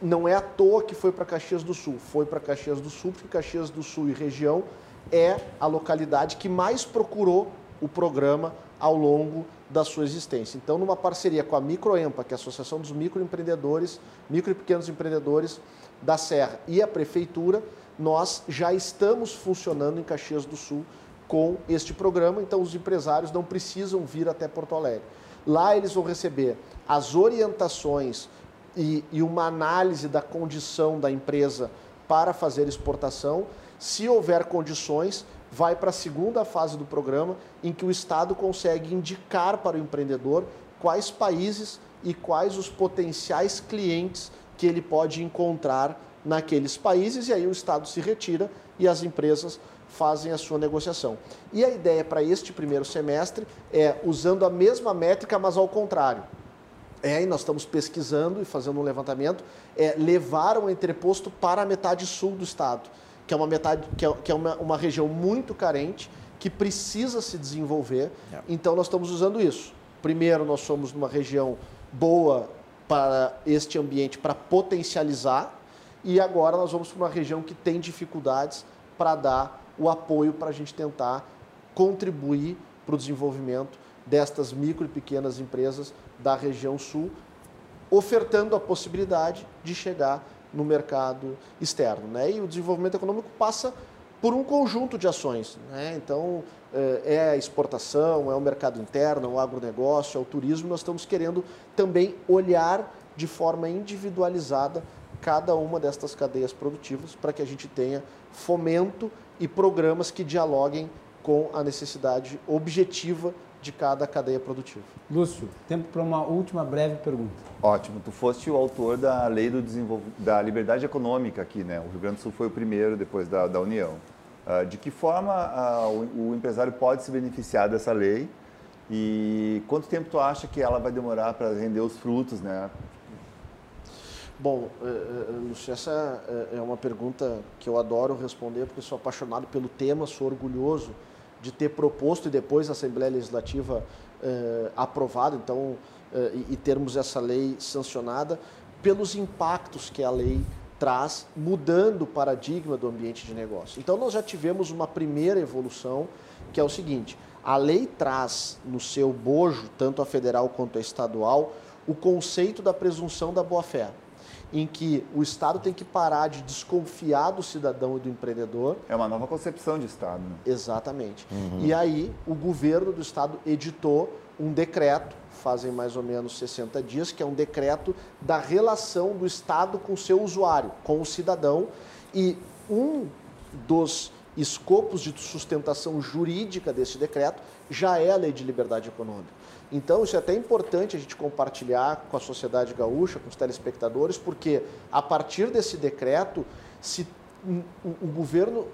não é à toa que foi para Caxias do Sul. Foi para Caxias do Sul, porque Caxias do Sul e região é a localidade que mais procurou o programa ao longo da sua existência. Então, numa parceria com a Microempa, que é a Associação dos Microempreendedores, Micro e Pequenos Empreendedores da Serra e a Prefeitura, nós já estamos funcionando em Caxias do Sul com este programa, então os empresários não precisam vir até Porto Alegre. Lá eles vão receber as orientações e, e uma análise da condição da empresa para fazer exportação se houver condições, vai para a segunda fase do programa, em que o Estado consegue indicar para o empreendedor quais países e quais os potenciais clientes que ele pode encontrar naqueles países, e aí o Estado se retira e as empresas fazem a sua negociação. E a ideia para este primeiro semestre é usando a mesma métrica, mas ao contrário. É, e nós estamos pesquisando e fazendo um levantamento, é levar o entreposto para a metade sul do estado que é uma metade, que é, que é uma, uma região muito carente, que precisa se desenvolver. É. Então nós estamos usando isso. Primeiro, nós somos numa região boa para este ambiente, para potencializar, e agora nós vamos para uma região que tem dificuldades para dar o apoio para a gente tentar contribuir para o desenvolvimento destas micro e pequenas empresas da região sul, ofertando a possibilidade de chegar no mercado externo. Né? E o desenvolvimento econômico passa por um conjunto de ações. Né? Então, eh, é a exportação, é o mercado interno, é o agronegócio, é o turismo. Nós estamos querendo também olhar de forma individualizada cada uma destas cadeias produtivas para que a gente tenha fomento e programas que dialoguem com a necessidade objetiva de cada cadeia produtiva. Lúcio, tempo para uma última breve pergunta. Ótimo. Tu foste o autor da lei do da liberdade econômica aqui, né? O Rio Grande do Sul foi o primeiro depois da, da União. Uh, de que forma uh, o, o, empresário pode se beneficiar dessa lei e quanto tempo tu acha que ela vai demorar para render os frutos, né? Bom, eh, eh, Lúcio, essa é uma pergunta que eu adoro responder porque sou apaixonado pelo tema, sou orgulhoso de ter proposto e depois a Assembleia Legislativa eh, aprovado, então, eh, e termos essa lei sancionada, pelos impactos que a lei traz mudando o paradigma do ambiente de negócio. Então nós já tivemos uma primeira evolução, que é o seguinte: a lei traz no seu bojo, tanto a federal quanto a estadual, o conceito da presunção da boa-fé, em que o Estado tem que parar de desconfiar do cidadão e do empreendedor. É uma nova concepção de Estado. Né? Exatamente. Uhum. E aí o governo do Estado editou um decreto, fazem mais ou menos 60 dias, que é um decreto da relação do Estado com o seu usuário, com o cidadão. E um dos escopos de sustentação jurídica desse decreto já é a Lei de Liberdade Econômica. Então, isso é até importante a gente compartilhar com a sociedade gaúcha, com os telespectadores, porque a partir desse decreto, se o governo,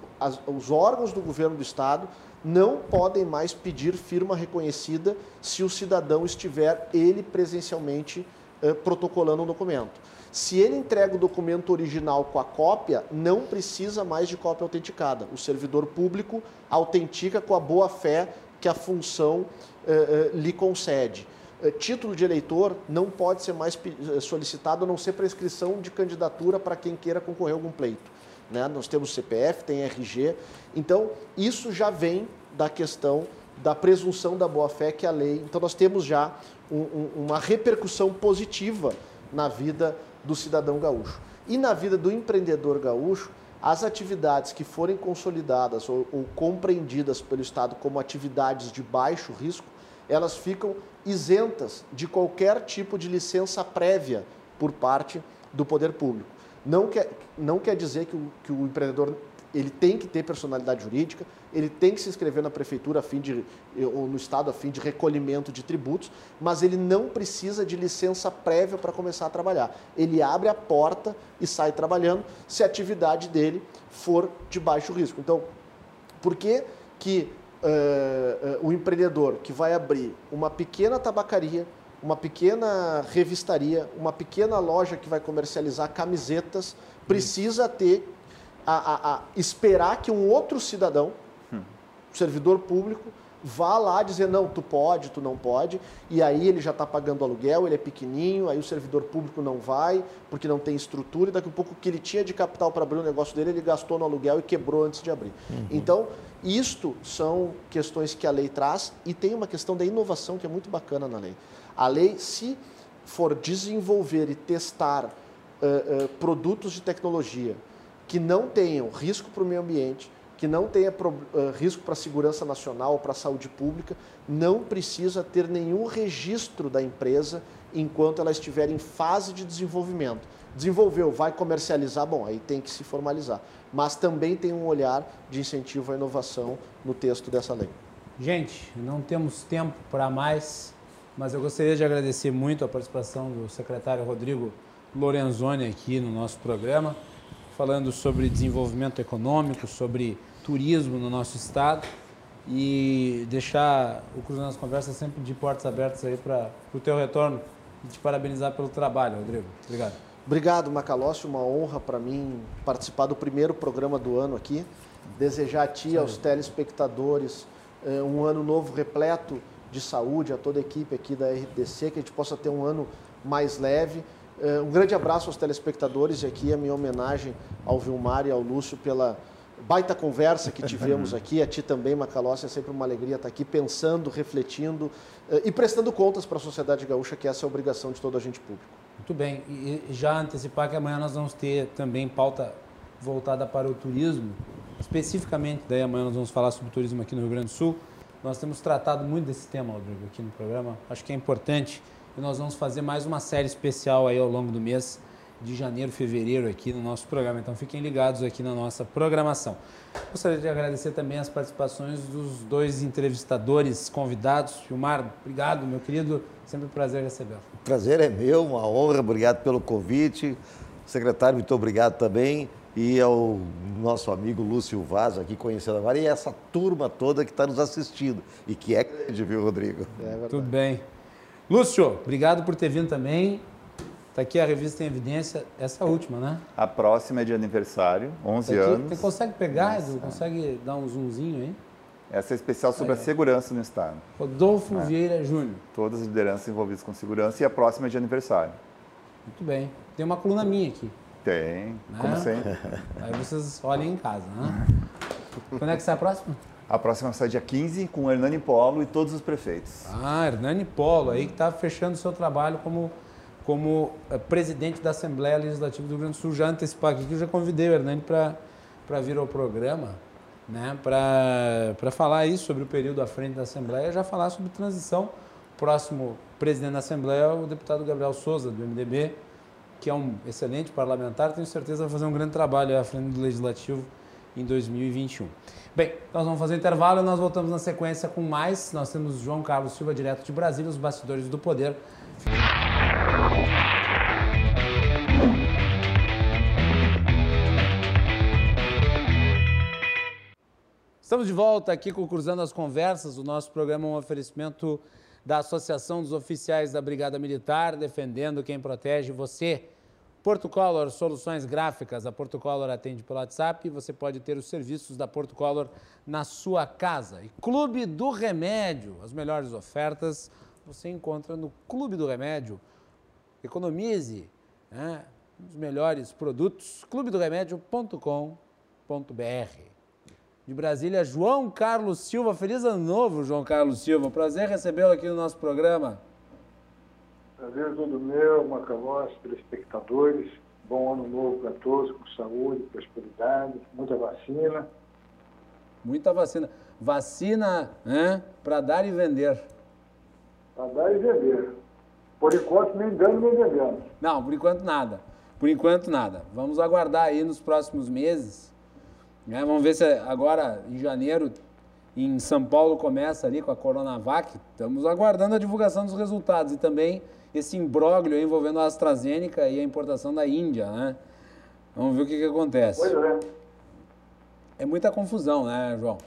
os órgãos do governo do estado não podem mais pedir firma reconhecida se o cidadão estiver ele presencialmente eh, protocolando um documento. Se ele entrega o documento original com a cópia, não precisa mais de cópia autenticada. O servidor público autentica com a boa fé que a função eh, eh, lhe concede. Eh, título de eleitor não pode ser mais solicitado a não ser prescrição de candidatura para quem queira concorrer a algum pleito. Né? Nós temos CPF, tem RG. Então, isso já vem da questão da presunção da boa-fé que a lei. Então, nós temos já um, um, uma repercussão positiva na vida do cidadão gaúcho. E na vida do empreendedor gaúcho, as atividades que forem consolidadas ou, ou, compreendidas pelo Estado como atividades de baixo risco, elas ficam isentas de qualquer tipo de licença prévia por parte do poder público. Não quer, não quer dizer que o, que o empreendedor ele tem que ter personalidade jurídica, ele tem que se inscrever na prefeitura a fim de, ou no estado a fim de recolhimento de tributos, mas ele não precisa de licença prévia para começar a trabalhar. Ele abre a porta e sai trabalhando se a atividade dele for de baixo risco. Então, por que, que uh, uh, o empreendedor que vai abrir uma pequena tabacaria, uma pequena revistaria, uma pequena loja que vai comercializar camisetas, precisa ter a, a, a esperar que um outro cidadão, hum. servidor público, vá lá dizer, não, tu pode, tu não pode, e aí ele já está pagando aluguel, ele é pequenininho, aí o servidor público não vai, porque não tem estrutura, e daqui a pouco o que ele tinha de capital para abrir o negócio dele, ele gastou no aluguel e quebrou antes de abrir. Uhum. Então, isto são questões que a lei traz, e tem uma questão da inovação que é muito bacana na lei. A lei, se for desenvolver e testar uh, uh, produtos de tecnologia que não tenham risco para o meio ambiente, que não tenha uh, risco para a segurança nacional ou para a saúde pública, não precisa ter nenhum registro da empresa enquanto ela estiver em fase de desenvolvimento. Desenvolveu, vai comercializar, bom, aí tem que se formalizar. Mas também tem um olhar de incentivo à inovação no texto dessa lei. Gente, não temos tempo para mais. Mas eu gostaria de agradecer muito a participação do secretário Rodrigo Lorenzoni aqui no nosso programa, falando sobre desenvolvimento econômico, sobre turismo no nosso estado e deixar o Cruz nas Conversas sempre de portas abertas aí para o teu retorno e te parabenizar pelo trabalho, Rodrigo. Obrigado. Obrigado, Macalossi. Uma honra para mim participar do primeiro programa do ano aqui. Desejar a ti, e aos telespectadores, eh, um ano novo repleto de saúde, a toda a equipe aqui da RDC, que a gente possa ter um ano mais leve. Eh, um grande abraço aos telespectadores e aqui a minha homenagem ao Vilmar e ao Lúcio pela baita conversa que tivemos aqui. A ti também, Macalossi, é sempre uma alegria estar aqui pensando, refletindo eh, e prestando contas para a sociedade gaúcha, que essa é a obrigação de todo agente público. Muito bem. E já antecipar que amanhã nós vamos ter também pauta voltada para o turismo. Especificamente, daí amanhã nós vamos falar sobre turismo aqui no Rio Grande do Sul. Nós temos tratado muito desse tema, Rodrigo, aqui no programa. Acho que é importante e nós vamos fazer mais uma série especial aí ao longo do mês de janeiro, fevereiro aqui no nosso programa. Então fiquem ligados aqui na nossa programação. Gostaria de agradecer também as participações dos dois entrevistadores convidados. Filmar, obrigado, meu querido. Sempre um prazer recebê-lo. Prazer é meu, uma honra. Obrigado pelo convite. Secretário, muito obrigado também e ao nosso amigo Lúcio Vaz, aqui conhecendo agora, e essa turma toda que está nos assistindo, e que é grande, viu, Rodrigo? É Tudo bem. Lúcio, obrigado por ter vindo também. Está aqui a revista em evidência, essa última, né? A próxima é de aniversário, 11 tá anos. Você consegue pegar, Edu? Consegue dar um zoomzinho aí? Essa é especial sobre aí, a segurança no Estado. Rodolfo é. Vieira Júnior. Todas as lideranças envolvidas com segurança e a próxima é de aniversário. Muito bem. Tem uma coluna minha aqui. Tem, Né? como sempre. Aí vocês olhem em casa, né? Quando é que sai a próxima? A próxima sai dia 15 com o Hernani Polo e todos os prefeitos. Ah, Hernani Polo, aí que está fechando seu trabalho como, como eh, presidente da Assembleia Legislativa do Rio Grande do Sul. Já antecipar aqui que eu já convidei o Hernani para vir ao programa, né, para falar aí sobre o período à frente da Assembleia, já falar sobre transição. O próximo presidente da Assembleia é o deputado Gabriel Souza, do MDB, que é um excelente parlamentar, tenho certeza vai fazer um grande trabalho à frente do Legislativo em 2021. Bem, nós vamos fazer intervalo e nós voltamos na sequência com mais. Nós temos João Carlos Silva, direto de Brasília, os bastidores do poder. Estamos de volta aqui com Cruzando as Conversas. O nosso programa é um oferecimento da Associação dos Oficiais da Brigada Militar, defendendo quem protege você. Porto Color Soluções Gráficas. A Porto Color atende pelo WhatsApp e você pode ter os serviços da Porto Color na sua casa. E Clube do Remédio. As melhores ofertas você encontra no Clube do Remédio. Economize né, os melhores produtos. clubedoremédio.com.br de Brasília, João Carlos Silva. Feliz ano novo, João Carlos Silva. Prazer recebê-lo aqui no nosso programa. Prazer todo meu, Macalós, telespectadores. Bom ano novo para todos, com saúde, prosperidade, muita vacina. Muita vacina. Vacina né, para dar e vender. Para dar e vender. Por enquanto, nem dando nem vendendo. Não, por enquanto nada. Por enquanto nada. Vamos aguardar aí nos próximos meses. Né? Vamos ver se agora, em janeiro, em São Paulo começa ali com a Coronavac. Estamos aguardando a divulgação dos resultados e também esse imbróglio envolvendo a AstraZeneca e a importação da Índia, né? Vamos ver o que, que acontece. Pois é. É muita confusão, né, João?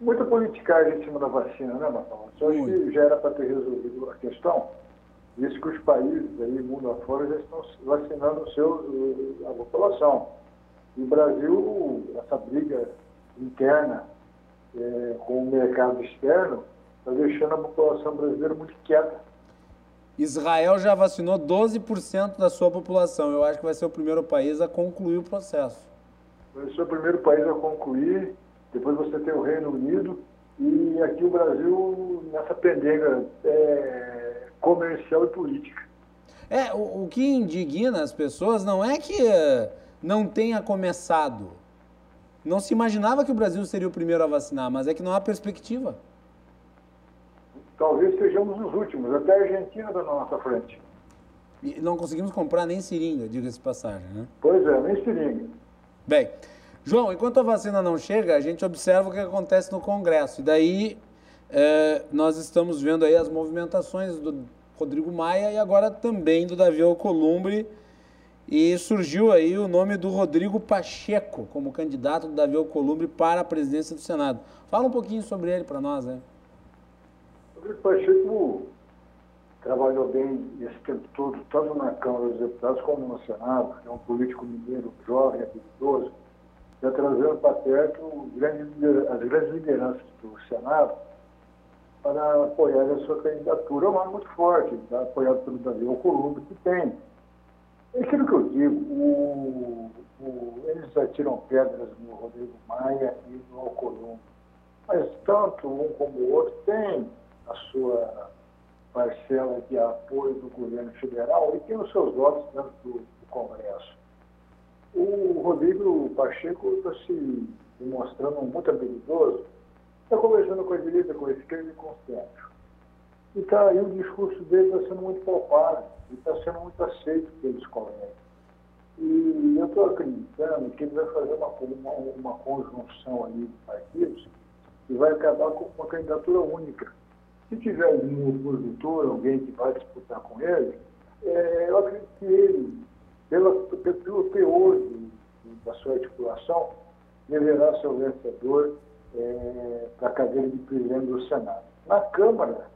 Muita politicagem em cima da vacina, né? Eu acho que já era para ter resolvido a questão. Isso que os países aí, mundo afora, já estão vacinando seu, a população. E o Brasil, essa briga interna é, com o mercado externo, está deixando a população brasileira muito quieta. Israel já vacinou 12% da sua população. Eu acho que vai ser o primeiro país a concluir o processo. Vai ser o primeiro país a concluir. Depois você tem o Reino Unido. E aqui o Brasil nessa pendenga é, comercial e política. É, o, o que indigna as pessoas não é que não tenha começado. Não se imaginava que o Brasil seria o primeiro a vacinar, mas é que não há perspectiva. Talvez sejamos os últimos, até a Argentina está na nossa frente. E não conseguimos comprar nem seringa, diga-se passagem, né? Pois é, nem seringa. Bem, João, enquanto a vacina não chega, a gente observa o que acontece no Congresso. E daí é, nós estamos vendo aí as movimentações do Rodrigo Maia e agora também do Davi Alcolumbre. E surgiu aí o nome do Rodrigo Pacheco como candidato do Davi Alcolumbre para a presidência do Senado. Fala um pouquinho sobre ele para nós, né? Rodrigo Pacheco trabalhou bem esse tempo todo, tanto na Câmara dos Deputados como no Senado. É um político mineiro jovem, habilidoso, já trazendo para perto as grandes lideranças do Senado para apoiar a sua candidatura. É um muito forte, tá? apoiado pelo Davi Alcolumbre, que tem é aquilo que eu digo, o, o, eles atiram pedras no Rodrigo Maia e no Alcolumbre. Mas tanto um como o outro tem a sua parcela de apoio do governo federal e tem os seus votos dentro do, Congresso. O Rodrigo Pacheco está se demonstrando muito habilidoso, está conversando com a direita, com a esquerda e com o centro. E tá, aí o discurso dele está sendo muito palpável e está sendo muito aceito pelos colegas. E eu estou acreditando que ele vai fazer uma, uma, uma conjunção ali de partidos e vai acabar com uma candidatura única. Se tiver um opositor, alguém que vai disputar com ele, é, eu acredito que ele, pela, pelo teor da sua articulação, deverá ser o vencedor é, para a cadeira de presidente do Senado. Na Câmara,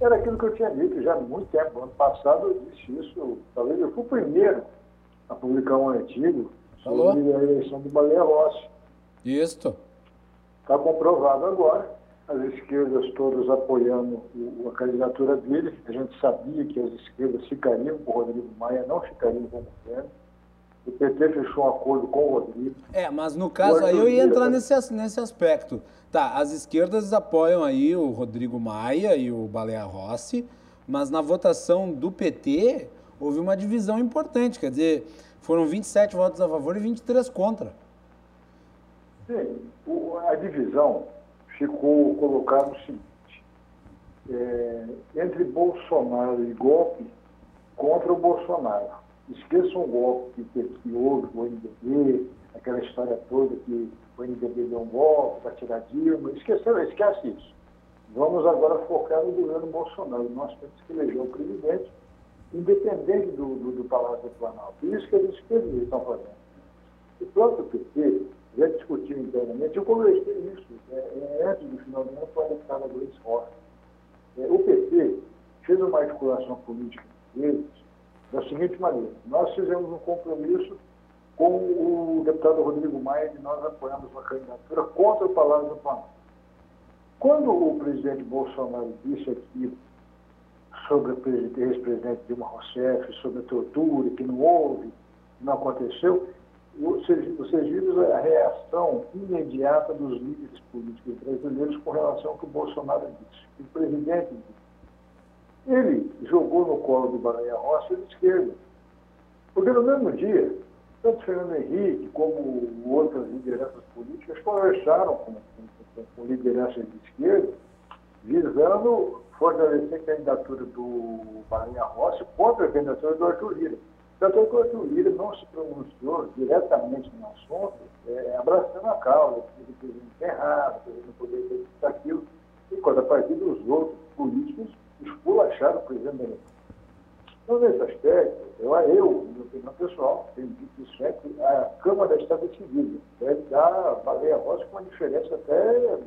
era aquilo que eu tinha dito já há muito tempo. Ano passado eu disse isso, talvez eu fui o primeiro a publicar um artigo Alô? sobre a eleição do Baleia Rossi. Isto. Está comprovado agora, as esquerdas todas apoiando o, a candidatura dele. A gente sabia que as esquerdas ficariam com o Rodrigo Maia, não ficariam com o governo. O PT fechou um acordo com o Rodrigo. É, mas no caso aí eu ia entrar nesse, nesse aspecto. Tá, as esquerdas apoiam aí o Rodrigo Maia e o Baleia Rossi, mas na votação do PT houve uma divisão importante, quer dizer, foram 27 votos a favor e 23 contra. Sim, a divisão ficou colocada o seguinte, é, entre Bolsonaro e golpe contra o Bolsonaro. Esqueçam o golpe que, que houve o MDB, aquela história toda que o MDB deu um golpe para tirar Dilma. Esqueceram, esquece isso. Vamos agora focar no governo Bolsonaro. Nós temos que eleger um presidente independente do, do, do Palácio do Planalto. Isso que eles estão fazendo. O próprio PT já discutiu internamente, eu conversei isso é, é, antes do final do ano com a deputada Gleice Rocha. É, o PT fez uma articulação política deles da seguinte maneira: nós fizemos um compromisso com o deputado Rodrigo Maia de nós apoiamos uma candidatura contra o Palácio do Planalto. Quando o presidente Bolsonaro disse aqui sobre o ex-presidente Dilma Rousseff, sobre a tortura, que não houve, não aconteceu, vocês viram a reação imediata dos líderes políticos brasileiros com relação ao que o Bolsonaro disse. O presidente disse ele jogou no colo do Baleia Rossi de esquerda. Porque no mesmo dia, tanto Fernando Henrique como outras lideranças políticas conversaram com, com, com lideranças de esquerda, visando fortalecer a candidatura do Baleia Rossi contra a candidatura do Arthur Lira. Tanto que o Lira não se pronunciou diretamente no assunto, é, abraçando a causa, que o presidente errado, que ele não poderia ter feito aquilo, enquanto a partir dos outros políticos esculachar o presidente da. Então, nesse aspecto, eu, eu, minha opinião pessoal, tenho dito isso é que a Câmara está decidida. Deve dar baleia rosa com uma diferença até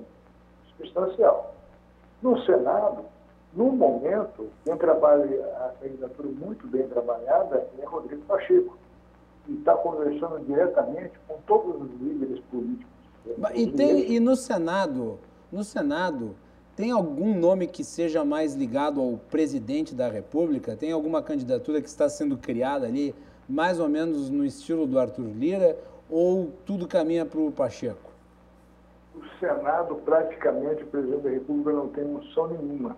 substancial. No Senado, no momento, quem trabalha a candidatura muito bem trabalhada é Rodrigo Pacheco. E está conversando diretamente com todos os líderes políticos. E, tem, e no Senado, no Senado, tem algum nome que seja mais ligado ao presidente da República? Tem alguma candidatura que está sendo criada ali, mais ou menos no estilo do Arthur Lira, ou tudo caminha para o Pacheco? O Senado, praticamente, o presidente da República não tem noção nenhuma.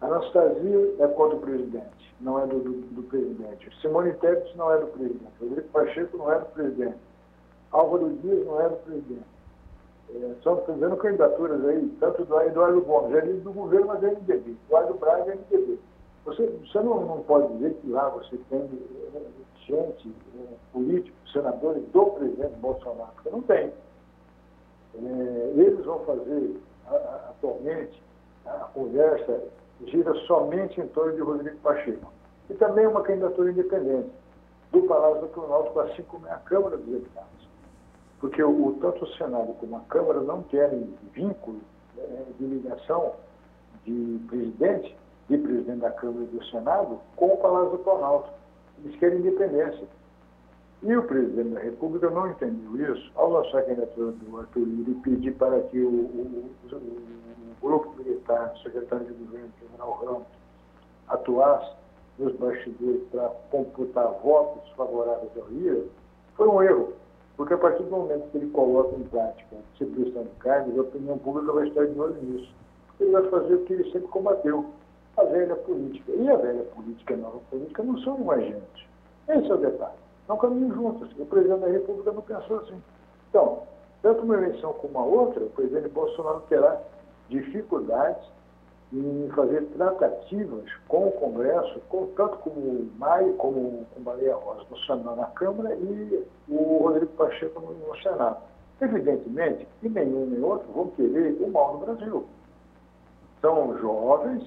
Anastasia é contra o presidente, não é do, do, do presidente. Simone Tebet não é do presidente. Rodrigo Pacheco não é do presidente. Álvaro Dias não é do presidente. É, só fazendo candidaturas aí, tanto do Eduardo Gomes, é líder do governo, mas é MDB. Eduardo Braga é MDB. Você, você não, não pode dizer que lá você tem é, gente, é, políticos, senadores do presidente Bolsonaro, porque não tem. É, eles vão fazer, a, a, atualmente, a conversa gira somente em torno de Rodrigo Pacheco. E também uma candidatura independente do Palácio do Planalto, assim como é a Câmara dos Deputados porque o, tanto o Senado como a Câmara não querem vínculo é, de ligação de presidente, de presidente da Câmara e do Senado, com o Palácio do Planalto. Eles querem independência. E o presidente da República não entendeu isso ao lançar a candidatura do Arthur Lira e pedir para que o, o, o, o grupo militar, o secretário de governo, general Ramos, atuasse nos bastidores para computar votos favoráveis ao Lira, foi um erro. Porque a partir do momento que ele coloca em prática a distribuição de cargos, a opinião pública vai estar de olho nisso. Ele vai fazer o que ele sempre combateu, a velha política. E a velha política e a nova política não são gente. Esse é o detalhe. Não caminham juntos. O presidente da República não pensou assim. Então, tanto uma eleição como a outra, o presidente Bolsonaro terá dificuldades em fazer tratativas com o Congresso, com, tanto com o Maio como com Baleia Rosa no Senado, na Câmara e o Rodrigo Pacheco no, Senado. Evidentemente que nenhum nem outro vão querer o mal no Brasil. São jovens,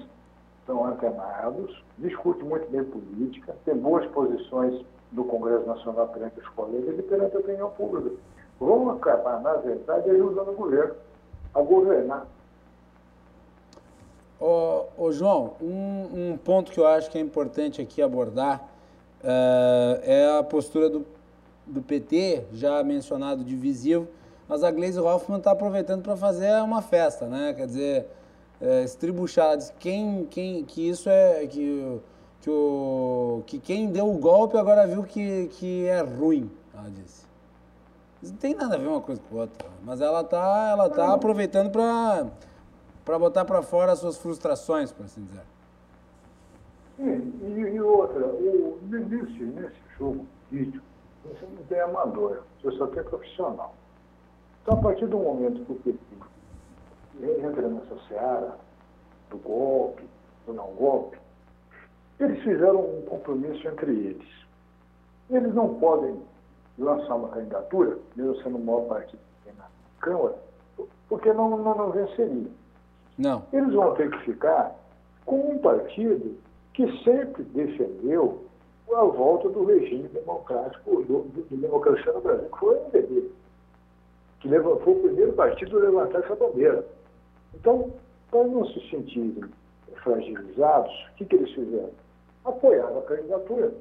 são antenados, discutem muito bem política, têm boas posições do Congresso Nacional perante os colegas e perante a opinião pública. Vão acabar, na verdade, ajudando o governo a governar Ô, João, um, um, ponto que eu acho que é importante aqui abordar uh, é a postura do, do PT, já mencionado divisivo, mas a Gleisi Hoffmann está aproveitando para fazer uma festa, né? Quer dizer, é, estribuchar, quem, quem, que isso é, que que, o, que quem deu o golpe agora viu que, que é ruim, ela disse. Não tem nada a ver uma coisa com a outra, mas ela tá, ela tá aproveitando para para botar para fora as suas frustrações, por assim dizer. Sim, e, e outra, o, nesse, nesse jogo político, você não tem amador, você só tem profissional. Então, a partir do momento que o PT entra nessa seara do golpe, do não golpe, eles fizeram um compromisso entre eles. Eles não podem lançar uma candidatura, mesmo sendo o maior partido que tem na Câmara, porque não, não, não venceria. Não. Eles vão ter que ficar com um partido que sempre defendeu a volta do regime democrático, do, do, do democracia no Brasil, que foi o MDB, que levou, foi o primeiro partido a levantar essa bandeira. Então, para não se sentirem fragilizados, o que, que eles fizeram? Apoiaram a candidatura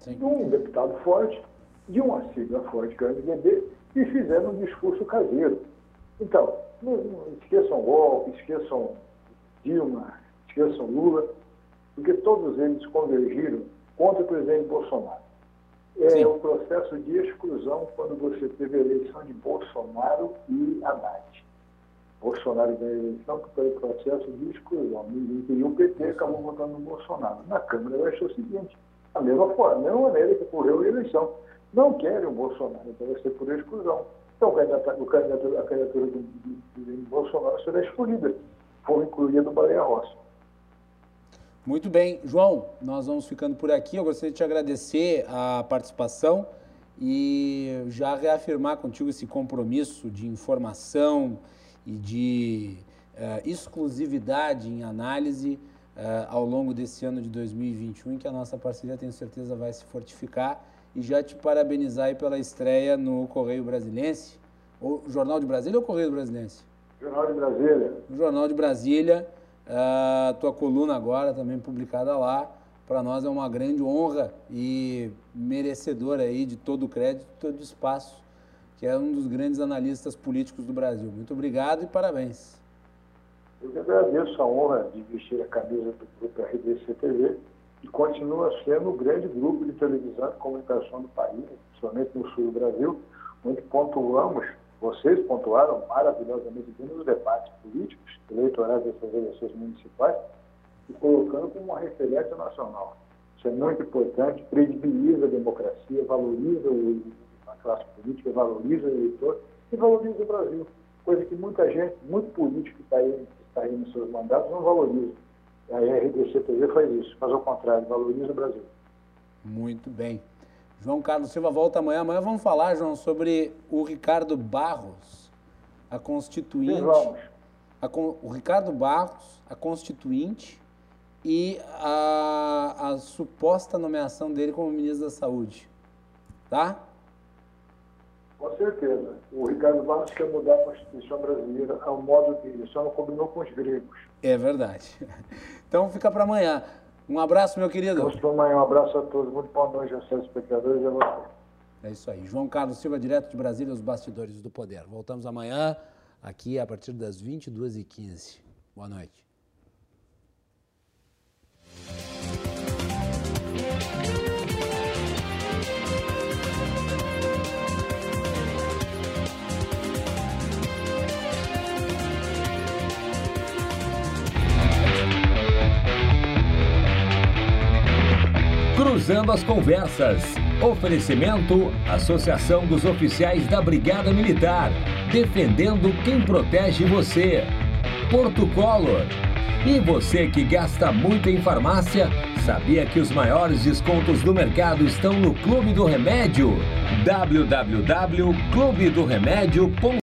Sim. de um deputado forte, de uma sigla forte que é o MDB, e fizeram um discurso caseiro. Então, não, não esqueçam golpe, esqueçam Dilma, esqueçam Lula, porque todos eles convergiram contra o presidente Bolsonaro. É Sim. o processo de exclusão quando você teve a eleição de Bolsonaro e Haddad. Bolsonaro ganhou a eleição pelo processo de exclusão. Ninguém queria o PT, acabou votando no Bolsonaro. Na Câmara vai ser o seguinte, a mesma forma, a mesma maneira que ocorreu a eleição. Não querem o Bolsonaro, então vai ser por exclusão. Então o candidato- o candidato- a candidatura do, do, do Bolsonaro será escolhida. Foi incluída o Baleia Rossi. Muito bem. João, nós vamos ficando por aqui. Eu gostaria de te agradecer a participação e já reafirmar contigo esse compromisso de informação e de eh, exclusividade em análise eh, ao longo desse ano de 2021, em que a nossa parceria, tenho certeza, vai se fortificar. E já te parabenizar aí pela estreia no Correio Brasilense, ou Jornal de Brasília ou Correio Brasilense? Jornal de Brasília. no Jornal de Brasília. A tua coluna agora também publicada lá. Para nós é uma grande honra e merecedora aí de todo o crédito, todo o espaço, que é um dos grandes analistas políticos do Brasil. Muito obrigado e parabéns. Eu que agradeço a honra de vestir a camisa do grupo RDC TV e continua sendo o grande grupo de televisão e comunicação do país, principalmente no sul do Brasil, onde pontuamos, vocês pontuaram maravilhosamente bem nos debates políticos, eleitorais dessas eleições municipais, e colocando como uma referência nacional. Isso é muito importante, credibiliza a democracia, valoriza o, classe política, valoriza o eleitor e valoriza o Brasil. Coisa que muita gente, muito político que está aí, que está aí nos seus mandatos, não valoriza. A RDC TV faz isso, faz ao contrário, valoriza o Brasil. Muito bem. João Carlos Silva volta amanhã. Amanhã vamos falar, João, sobre o Ricardo Barros, a constituinte. Sim, vamos. a o Ricardo Barros, a constituinte e a, a suposta nomeação dele como ministro da Saúde. Tá? Com certeza. O Ricardo Barros quer mudar a Constituição brasileira ao modo dele, só não combinou com os gregos. É verdade. Então fica para amanhã. Um abraço, meu querido. Vamos para amanhã. Um abraço a todos. Muito boa noite a seus espectadores e a você. É isso aí. João Carlos Silva, direto de Brasília, os bastidores do poder. Voltamos amanhã, aqui a partir das 22h15. Boa noite. Cruzando as conversas. Oferecimento: Associação dos Oficiais da Brigada Militar. Defendendo quem protege você. Porto Color. E você que gasta muito em farmácia, sabia que os maiores descontos do mercado estão no Clube do Remédio? www.clubedoremédio.com